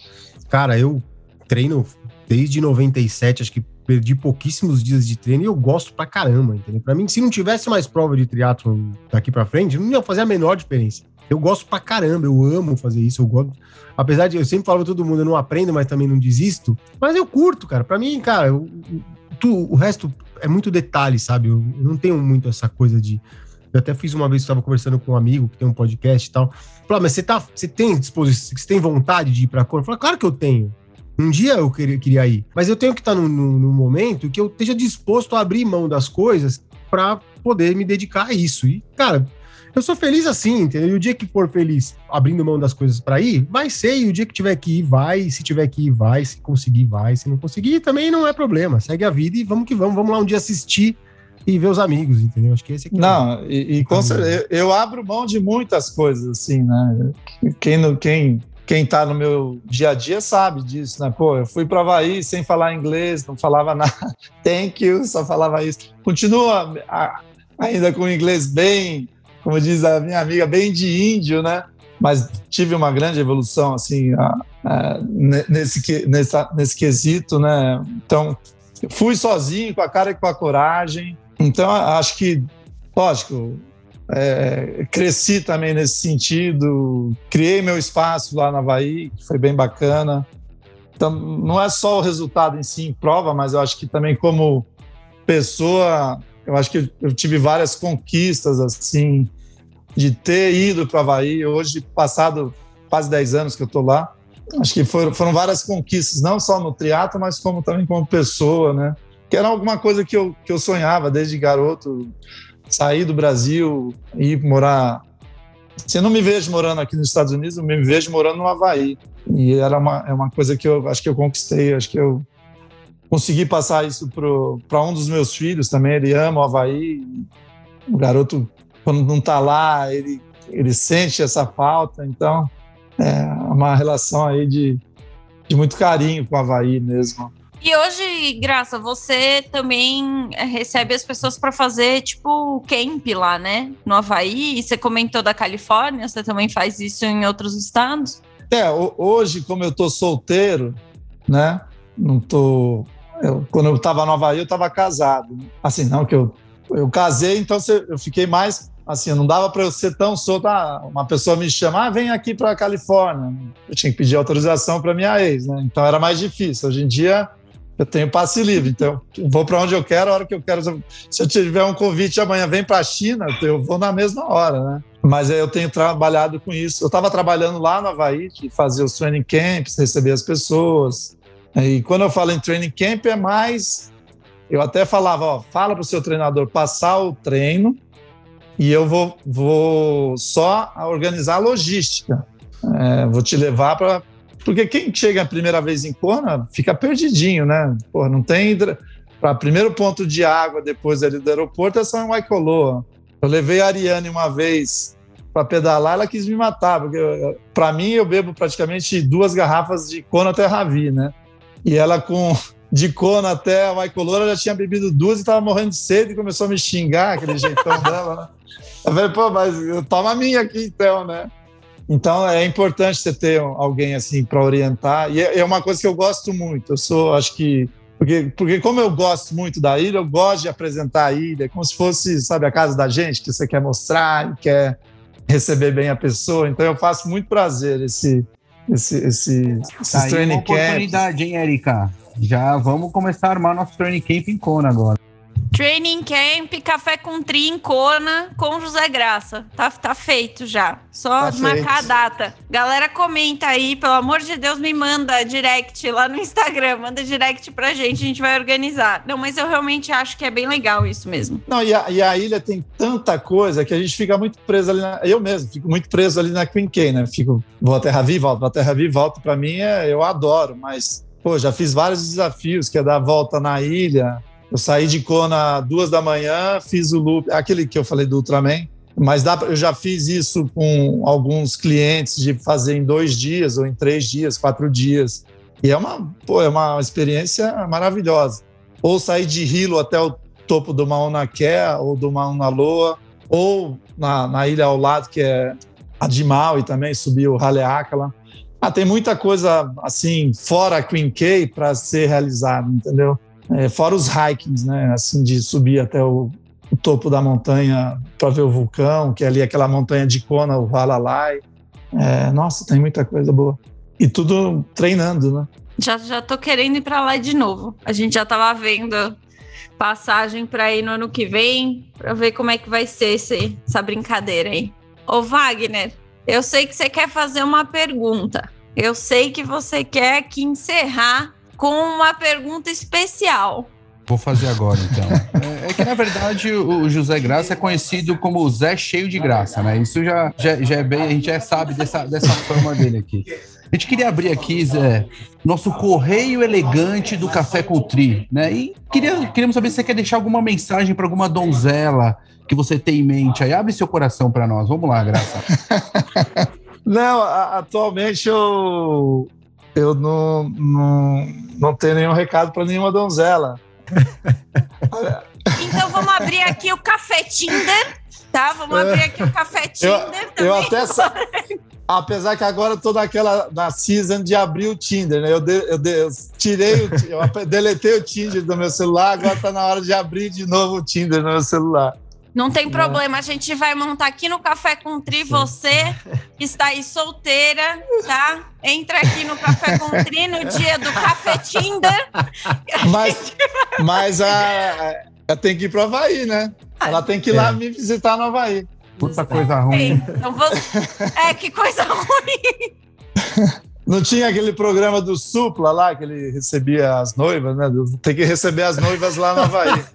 D: Cara, eu treino desde 97, acho que perdi pouquíssimos dias de treino e eu gosto pra caramba, entendeu? Pra mim, se não tivesse mais prova de triatlo daqui pra frente, não ia fazer a menor diferença. Eu gosto pra caramba, eu amo fazer isso, eu gosto. Apesar de eu sempre falo pra todo mundo, eu não aprendo, mas também não desisto. Mas eu curto, cara. Pra mim, cara, eu- tu- o resto é muito detalhe, sabe? Eu, eu não tenho muito essa coisa de. Eu até fiz uma vez, estava conversando com um amigo que tem um podcast e tal. Falei, ah, mas você, tá, você tem disposição, você tem vontade de ir pra cor? Eu falei, claro que eu tenho. Um dia eu queria, queria ir, mas eu tenho que estar num, num, momento que eu esteja disposto a abrir mão das coisas para poder me dedicar a isso. E, cara, eu sou feliz assim, entendeu? E o dia que for feliz abrindo mão das coisas para ir, vai ser. E o dia que tiver que ir, vai. Se tiver que ir, vai. Se conseguir, vai. Se não conseguir, também não é problema. Segue a vida e vamos que vamos. Vamos lá um dia assistir e ver os amigos, entendeu? Acho que esse aqui é
E: Não, e, e com certeza, eu, eu abro mão de muitas coisas, assim, né? Quem, no- quem, quem tá no meu dia a dia sabe disso, né? Pô, eu fui para Havaí sem falar inglês, não falava nada. Thank you, só falava isso. Continua a- ainda com o inglês bem, como diz a minha amiga, bem de índio, né? Mas tive uma grande evolução, assim, a- a- ne- nesse, nessa, nesse quesito, né? Então, fui sozinho, com a cara e com a coragem. Então, acho que, lógico, é, cresci também nesse sentido, criei meu espaço lá na Havaí, que foi bem bacana. Então, não é só o resultado em si em prova, mas eu acho que também como pessoa, eu acho que eu tive várias conquistas, assim, de ter ido para Havaí. Hoje, passado quase 10 anos que eu estou lá, acho que foram, foram várias conquistas, não só no triatlo, mas como também como pessoa, né? Que era alguma coisa que eu, que eu sonhava desde garoto, sair do Brasil e ir morar. Se eu não me vejo morando aqui nos Estados Unidos, eu me vejo morando no Havaí. E era uma, é uma coisa que eu acho que eu conquistei, acho que eu consegui passar isso para um dos meus filhos também. Ele ama o Havaí. O garoto, quando não está lá, ele, ele sente essa falta. Então, é uma relação aí de, de muito carinho com o Havaí mesmo.
B: E hoje, Graça, você também eh, recebe as pessoas para fazer, tipo, camp lá, né? No Havaí. E você comentou da Califórnia, você também faz isso em outros estados?
E: É, ho- hoje, como eu tô solteiro, né? Não tô. eu- quando eu tava no Havaí, eu tava casado. Assim, não que eu. Eu casei, então eu fiquei mais. Assim, não dava para eu ser tão solto. Ah, uma pessoa me chama, ah, vem aqui para Califórnia. Eu tinha que pedir autorização para minha ex, né? Então era mais difícil. Hoje em dia, eu tenho passe livre, então vou para onde eu quero, a hora que eu quero. Se eu tiver um convite amanhã, vem para a China, eu vou na mesma hora, né? Mas eu tenho trabalhado com isso. Eu estava trabalhando lá no Havaí, de fazer os training camps, receber as pessoas. E quando eu falo em training camp, é mais. Eu até falava, ó, fala para o seu treinador passar o treino e eu vou, vou só organizar a logística. É, vou te levar para. Porque quem chega a primeira vez em Kona fica perdidinho, né? Pô, não tem. Para primeiro ponto de água depois ali do aeroporto é só em Waikoloa. Eu levei a Ariane uma vez para pedalar, ela quis me matar, porque para mim eu bebo praticamente duas garrafas de Kona até Ravi, né? E ela com de Kona até Waikoloa ela já tinha bebido duas e estava morrendo de sede e começou a me xingar, aquele jeitão dela, né? Eu falei, pô, mas toma a minha aqui então, né? Então é importante você ter alguém assim para orientar. E é uma coisa que eu gosto muito. Eu sou, acho que porque, porque como eu gosto muito da ilha, eu gosto de apresentar a ilha como se fosse, sabe, a casa da gente, que você quer mostrar e quer receber bem a pessoa. Então eu faço muito prazer esse, esse, esse esses
C: Tá
E: training camps.
C: oportunidade, hein, Erika? Já vamos começar a armar nosso training camp em Kona agora.
B: Training Camp, café com tri em Kona com José Graça. Tá, tá feito já. Só
E: Tá
B: marcar
E: feito.
B: a data. Galera, comenta aí, pelo amor de Deus, me manda direct lá no Instagram. Manda direct pra gente, a gente vai organizar. Não, mas eu realmente acho que é bem legal isso mesmo.
E: Não, e a, e a ilha tem tanta coisa que a gente fica muito preso ali. Na, eu mesmo fico muito preso ali na Queen né? Fico, vou à Terra Viva, volto, vou à Terra Viva, volto. Pra mim, é, eu adoro, mas, pô, já fiz vários desafios, que é dar a volta na ilha. Eu saí de Kona duas da manhã, fiz o loop, aquele que eu falei do Ultraman. Mas dá eu já fiz isso com alguns clientes de fazer em dois dias, ou em três dias, quatro dias. E é uma, pô, é uma experiência maravilhosa. Ou sair de Hilo até o topo do Mauna Kea ou do Mauna Loa, ou na, na ilha ao lado, que é a de Maui também, subir o Haleakala. Ah, tem muita coisa assim, fora Queen Cay, para ser realizada, entendeu? É, fora os hikings, né? Assim, de subir até o, o topo da montanha para ver o vulcão, que é ali aquela montanha de Kona, o Valalai. É, nossa, tem muita coisa boa. E tudo treinando, né?
B: Já, já tô querendo ir pra lá de novo. A gente já tava vendo passagem pra ir no ano que vem, pra ver como é que vai ser esse, essa brincadeira aí. Ô, Wagner, eu sei que você quer fazer uma pergunta. eu sei que você quer que encerrar com uma pergunta especial.
C: Vou fazer agora, então. É, é que, na verdade, o José Graça é conhecido como o Zé Cheio de Graça, né? Isso já, já, já é bem, a gente já sabe dessa, dessa fama dele aqui. A gente queria abrir aqui, Zé, nosso correio elegante do Café com Tri, né? E queria, queríamos saber se você quer deixar alguma mensagem para alguma donzela que você tem em mente aí. Abre seu coração para nós. Vamos lá, Graça.
E: Não, a, atualmente eu, eu não, não, não tenho nenhum recado para nenhuma donzela.
B: Então vamos abrir aqui o Café Tinder, tá? Vamos abrir aqui o Café Tinder
E: eu,
B: também.
E: eu até sa... Apesar que agora eu tô naquela na season de abrir o Tinder, né? Eu, de, eu, de, eu tirei, o, eu deletei o Tinder do meu celular, agora tá na hora de abrir de novo o Tinder no meu celular.
B: Não tem problema, a gente vai montar aqui no Café com Tri. Você que está aí solteira, tá? Entra aqui no Café com Tri no dia do Café Tinder.
E: Mas, mas a, a, tem que ir para o Havaí, né? Ela tem que ir lá me visitar no Havaí.
C: Puta coisa ruim.
B: Então, você... É, que coisa ruim.
E: Não tinha aquele programa do Supla lá, que ele recebia as noivas, né? Tem que receber as noivas lá no Havaí.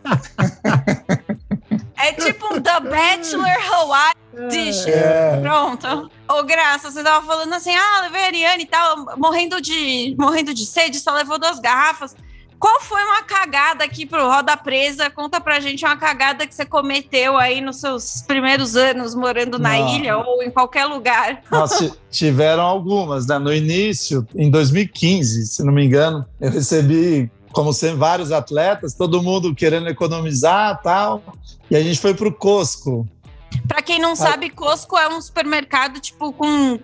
B: É tipo um The Bachelor Hawaii Dish. É. Pronto. Ô, Graça, você tava falando assim, ah, levei a Ariane e tal, morrendo de, morrendo de sede, só levou duas garrafas. Qual foi uma cagada aqui pro Roda Presa? Conta pra gente uma cagada que você cometeu aí nos seus primeiros anos morando na não. ilha ou em qualquer lugar.
E: Nossa, tiveram algumas, né? No início, em 2015, se não me engano, eu recebi como sempre, vários atletas, todo mundo querendo economizar tal. E a gente foi para o Costco.
B: Para quem não sabe, Costco é um supermercado tipo com,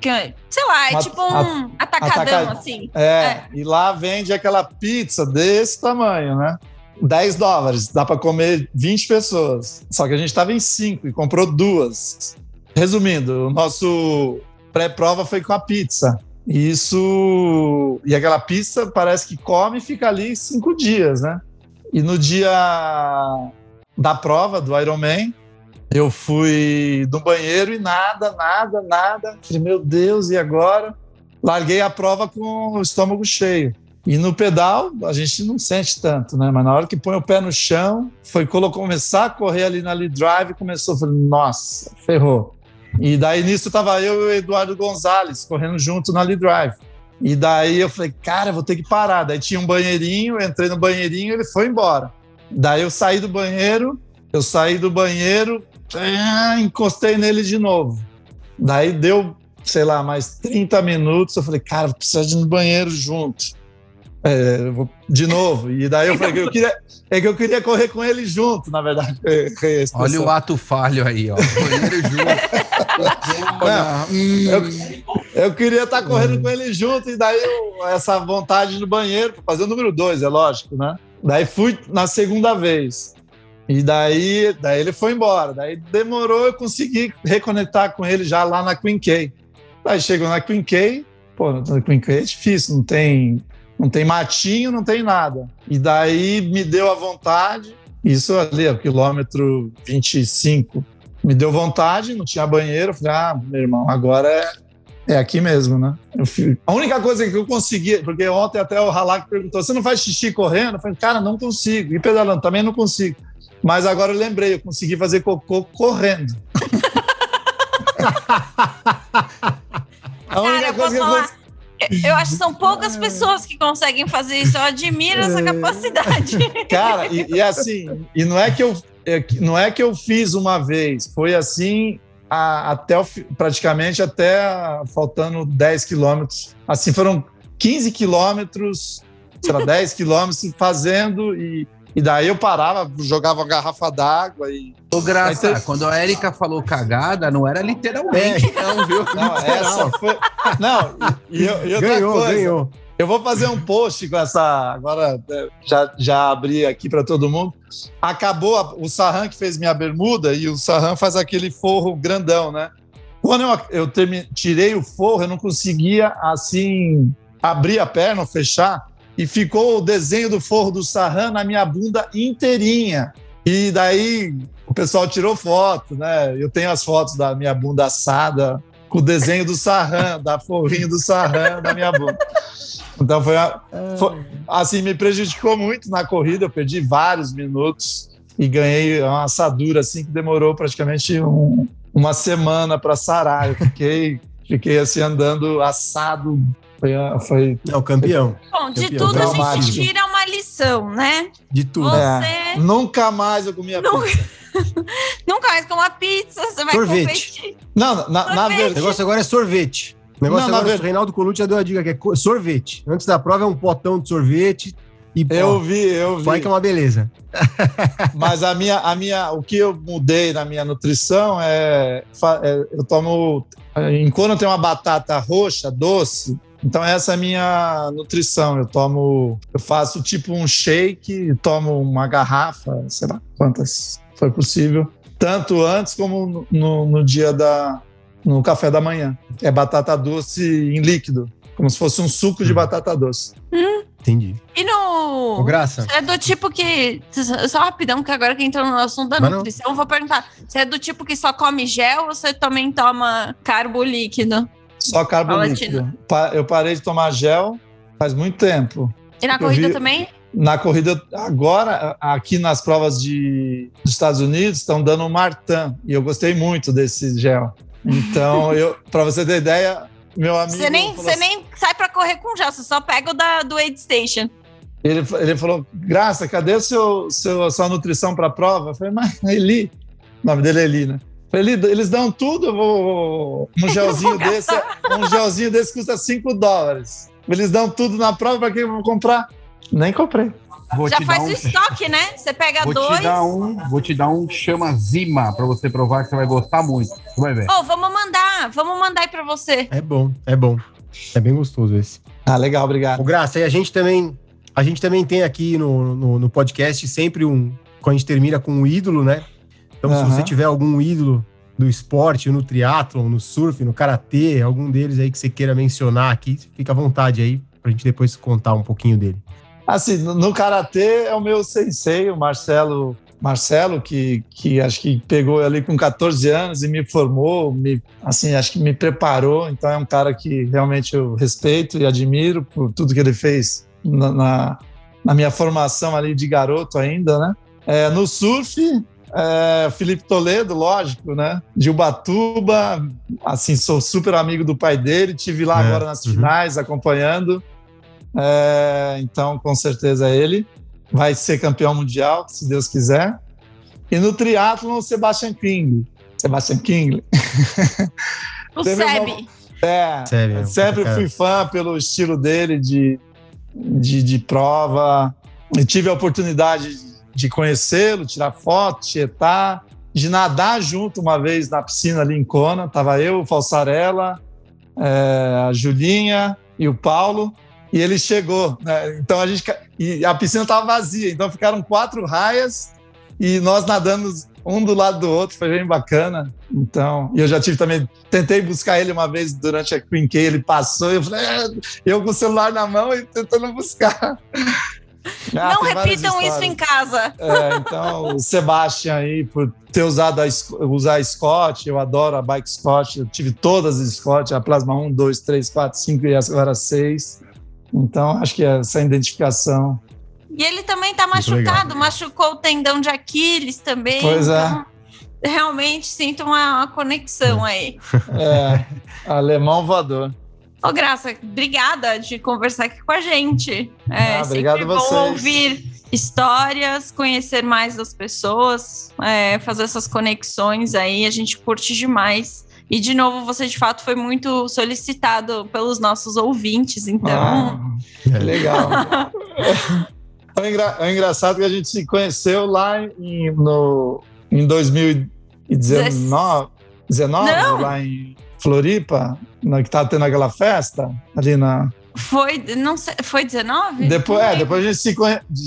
B: sei lá, é tipo um atacadão assim.
E: É, é, e lá vende aquela pizza desse tamanho, né? 10 dólares, dá para comer 20 pessoas. Só que a gente estava em 5 e comprou duas. Resumindo, o nosso pré-prova foi com a pizza. Isso. E aquela pizza parece que come e fica ali cinco dias, né? E no dia da prova do Ironman, eu fui no banheiro e nada, nada, nada. Falei, meu Deus, e agora? Larguei a prova com o estômago cheio. E no pedal, a gente não sente tanto, né? Mas na hora que põe o pé no chão, foi começar a correr ali na lead drive, começou, falei, nossa, ferrou. E daí nisso tava eu e o Eduardo Gonzalez correndo junto na Lead Drive. E daí eu falei, cara, vou ter que parar. Daí tinha um banheirinho, entrei no banheirinho, ele foi embora. Daí eu saí do banheiro, eu saí do banheiro, ah, encostei nele de novo. Daí deu, sei lá, mais 30 minutos. Eu falei, cara, precisa de ir no banheiro junto. É, de novo. E daí eu falei que eu queria, é que eu queria correr com ele junto, na verdade.
C: Olha o ato falho aí, ó. Junto.
E: eu, eu, queria estar correndo com ele junto, e daí eu, essa vontade no banheiro, fazer o número dois, é lógico, né? Daí fui na segunda vez. E daí, daí ele foi embora. Daí demorou, eu consegui reconectar com ele já lá na Queen K. Daí chegou na Queen K, pô, na Queen K é difícil, não tem, não tem matinho, não tem nada. E daí me deu a vontade, isso ali, o quilômetro 25 me deu vontade, não tinha banheiro. Eu falei, ah, meu irmão, agora é, é aqui mesmo, né? Fui... A única coisa que eu consegui, porque ontem até o Halak perguntou: você não faz xixi correndo? Eu falei, cara, não consigo. E pedalando também não consigo. Mas agora eu lembrei, eu consegui fazer cocô correndo.
B: A única cara, coisa que eu consegui. Eu acho que são poucas pessoas que conseguem fazer isso. Eu admiro essa capacidade.
E: Cara, e, e assim, e não é que eu é não é que eu fiz uma vez, foi assim a, até o, praticamente até a, faltando 10 quilômetros. Assim, foram 15 quilômetros, sei lá, 10 quilômetros fazendo e, e daí eu parava, jogava uma garrafa d'água e.
C: Ô, Graça, ter... quando a Erika falou cagada, não era literalmente, é. não, viu?
E: Não, essa foi. Não, e, e, e ganhou, coisa, ganhou. Eu vou fazer um post com essa. Agora é, já, já abri aqui para todo mundo. Acabou a, o Sarran que fez minha bermuda e o Sarran faz aquele forro grandão, né? Quando eu, eu termi, tirei o forro, eu não conseguia assim abrir a perna, fechar, e ficou o desenho do forro do Sarran na minha bunda inteirinha. E daí o pessoal tirou foto, né? Eu tenho as fotos da minha bunda assada com o desenho do Sarran, da forrinha do Sarran na minha boca. Então foi, a- foi- assim, me prejudicou muito na corrida, eu perdi vários minutos e ganhei uma assadura assim que demorou praticamente um- uma semana para sarar. Eu fiquei, fiquei assim andando assado. Foi, a- foi
D: É o campeão.
B: Bom, de
D: Campeão.
B: tudo a gente tira uma lição, né?
D: De tudo.
B: Você
E: É, nunca mais eu comia
B: Não-
E: pizza.
B: nunca mais com uma pizza, você vai
D: Sorvete.
B: competir.
E: Não, na, na
B: Sorvete.
D: O
E: verdade.
D: negócio agora é sorvete. O negócio
E: Não, na
D: agora,
E: ver-
D: o Reinaldo Colucci já deu a dica que é sorvete. Antes da prova é um potão de sorvete e pô,
E: Eu vi, eu
D: vai
E: vi.
D: que é uma beleza.
E: Mas a minha, a minha, o que eu mudei na minha nutrição é, é, eu tomo, enquanto eu tenho uma batata roxa doce, então essa é a minha nutrição. Eu tomo, eu faço tipo um shake, tomo uma garrafa, sei lá quantas foi possível, tanto antes como no, no, dia da, no café da manhã. É batata doce em líquido, como se fosse um suco de
D: Hum.
E: batata doce.
D: Entendi.
B: E no.
D: Ô, Graça,
B: Você é do tipo que. Só rapidão, que agora que entrou no assunto da nutrição, eu vou perguntar. Você é do tipo que só come gel ou você também toma carbo líquido?
E: Só carbo
B: Fala,
E: líquido. Pa- Eu parei de tomar gel faz muito tempo.
B: E na corrida
E: vi-
B: também?
E: Na corrida, agora, aqui nas provas de, dos Estados Unidos, estão dando um Martan. E eu gostei muito desse gel. Então, eu, para você ter ideia, meu amigo.
B: Você nem, você
E: assim-
B: nem sai pra correr com gel, você só pega o da, do aid station.
E: ele, ele falou: Graça, cadê o seu, seu, a sua nutrição para a prova? Eu falei, mas Eli. O nome dele é Eli, né? Eles dão tudo, vou. Um gelzinho desse, um gelzinho desse custa 5 dólares. Eles dão tudo na prova, para que eu vou comprar? Nem comprei.
C: Vou
B: Já faz
C: dar
B: o
C: um,
B: estoque, né? Você pega
C: vou
B: dois.
C: te dar um, vou te dar um chama Zima para você provar que você vai gostar muito. Você vai ver.
B: Ô, vamos mandar, vamos mandar aí pra você.
D: é bom, é bom. É bem gostoso esse.
E: Ah, legal, obrigado.
D: O Graça, e a gente também, a gente também tem aqui no, no, no podcast sempre um, quando a gente termina com um ídolo, né? Então, se
E: Aham.
D: você tiver algum ídolo do esporte, no triatlon, no surf, no karatê, algum deles aí que você queira mencionar aqui, fica à vontade aí pra gente depois contar um pouquinho dele.
E: Assim, no, no karatê é o meu sensei, o Marcelo, Marcelo, que, que acho que pegou ali com 14 anos e me formou, me, assim, acho que me preparou. Então é um cara que realmente eu respeito e admiro por tudo que ele fez na, na, na minha formação ali de garoto ainda, né? É, no surf, é, Felipe Toledo, lógico, né? De Ubatuba, assim, sou super amigo do pai dele, tive lá
D: É,
E: agora nas
D: uhum.
E: finais acompanhando. É, então, com certeza ele. Vai ser campeão mundial, se Deus quiser. E no triatlon, o Sebastian King. Sebastian King.
B: O
E: Teve uma-
B: SEB.
E: É,
D: Sério,
E: sempre
D: cara.
E: fui fã pelo estilo dele de, de, de prova. E tive a oportunidade de conhecê-lo, tirar foto, tietar, de nadar junto uma vez na piscina ali em Kona. Tava eu, o Falsarella, é, a Julinha e o Paulo. E ele chegou. né? Então a gente. E a piscina estava vazia, então ficaram quatro raias e nós nadando um do lado do outro, foi bem bacana. Então, e eu já tive também, tentei buscar ele uma vez durante a Queen K, ele passou, eu falei, "É", eu com o celular na mão e tentando buscar. Ah,
B: Não repitam isso em casa.
E: É, então, o Sebastian aí, por ter usado a, usar a Scott, eu adoro a Bike Scott, eu tive todas as Scott, a Plasma 1, 2, 3, 4, 5 e agora 6. Então, acho que essa identificação.
B: E ele também tá
D: Muito
B: machucado, machucou o tendão de Aquiles também.
E: Pois é.
B: então, Realmente sinto uma, uma conexão aí.
E: É, alemão voador.
B: Ô, Graça, obrigada de conversar aqui com a gente. É
E: Ah,
B: sempre
E: obrigado
B: bom
E: vocês.
B: ouvir histórias, conhecer mais das pessoas, é, fazer essas conexões aí, a gente curte demais. E, de novo, você de fato foi muito solicitado pelos nossos ouvintes, então.
E: Ah, que legal. É, o engra- é engraçado que a gente se conheceu lá em, no, em 2019, 19,
B: Não.
E: lá em Floripa, na, que estava tendo aquela festa ali na.
B: Foi, não sei, foi 19?
E: Depois, é, depois a gente se,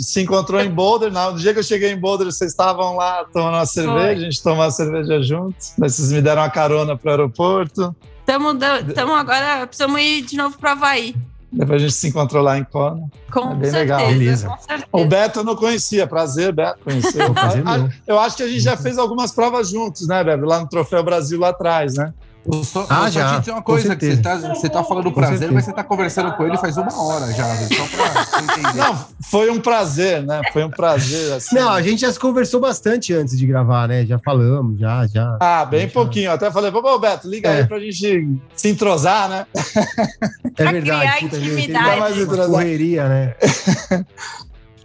E: se encontrou em Boulder. Na, no dia que eu cheguei em Boulder, vocês estavam lá tomando uma cerveja, a gente tomou uma cerveja juntos. Vocês me deram uma carona para o aeroporto.
B: Tamo agora, precisamos ir de novo para Havaí.
E: Depois a gente se encontrou lá em Kona.
B: Com
E: É bem
B: certeza.
E: legal.
D: Beleza.
B: Com certeza.
E: O Beto eu não conhecia. Prazer, Beto, conhecer.
D: Prazer.
E: Eu acho que a gente já fez algumas provas juntos, né, Bebe? Lá no Troféu Brasil, lá atrás, né?
C: Eu só,
D: Ah,
C: eu só
D: já,
C: te dizer uma coisa, que você
D: certeza.
C: tá, você tá falando
D: Com
C: prazer,
D: certeza.
C: mas você tá conversando com ele faz uma hora já, só pra você entender.
E: Não, foi um prazer, né? Foi um prazer. Assim.
D: Não, a gente já se conversou bastante antes de gravar, né? Já falamos, já, já.
E: Ah, bem
D: Já.
E: pouquinho. Até falei, vamos, Beto, liga
D: É.
E: aí pra gente se entrosar, né?
D: É
B: Pra
D: verdade.
B: criar
D: puta, gente,
B: intimidade.
D: uma
E: Mais
D: correria, né?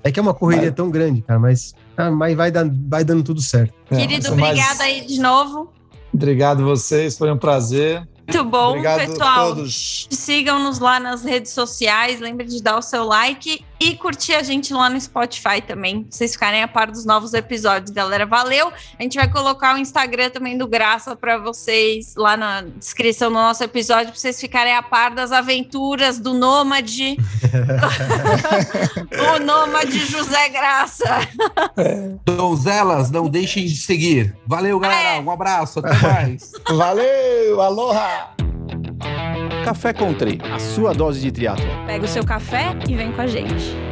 D: É que é uma correria tão grande, cara, mas, ah, mas vai, dar, vai dando tudo certo.
B: Querido,
E: É, mas-
B: obrigada aí de novo.
E: Obrigado vocês, foi um prazer.
B: Muito bom,
E: Obrigado
B: pessoal. Sigam-nos lá nas redes sociais. Lembre de dar o seu like e curtir a gente lá no Spotify também. Pra vocês ficarem a par dos novos episódios, galera. Valeu! A gente vai colocar o Instagram também do Graça para vocês lá na descrição do nosso episódio, para vocês ficarem a par das aventuras do Nômade. o Nômade José Graça.
C: Donzelas, não deixem de seguir. Valeu, galera.
B: É.
C: Um abraço, até mais.
E: Valeu, aloha!
A: Café Country, a sua dose de triatlo.
B: Pega o seu café e vem com a gente.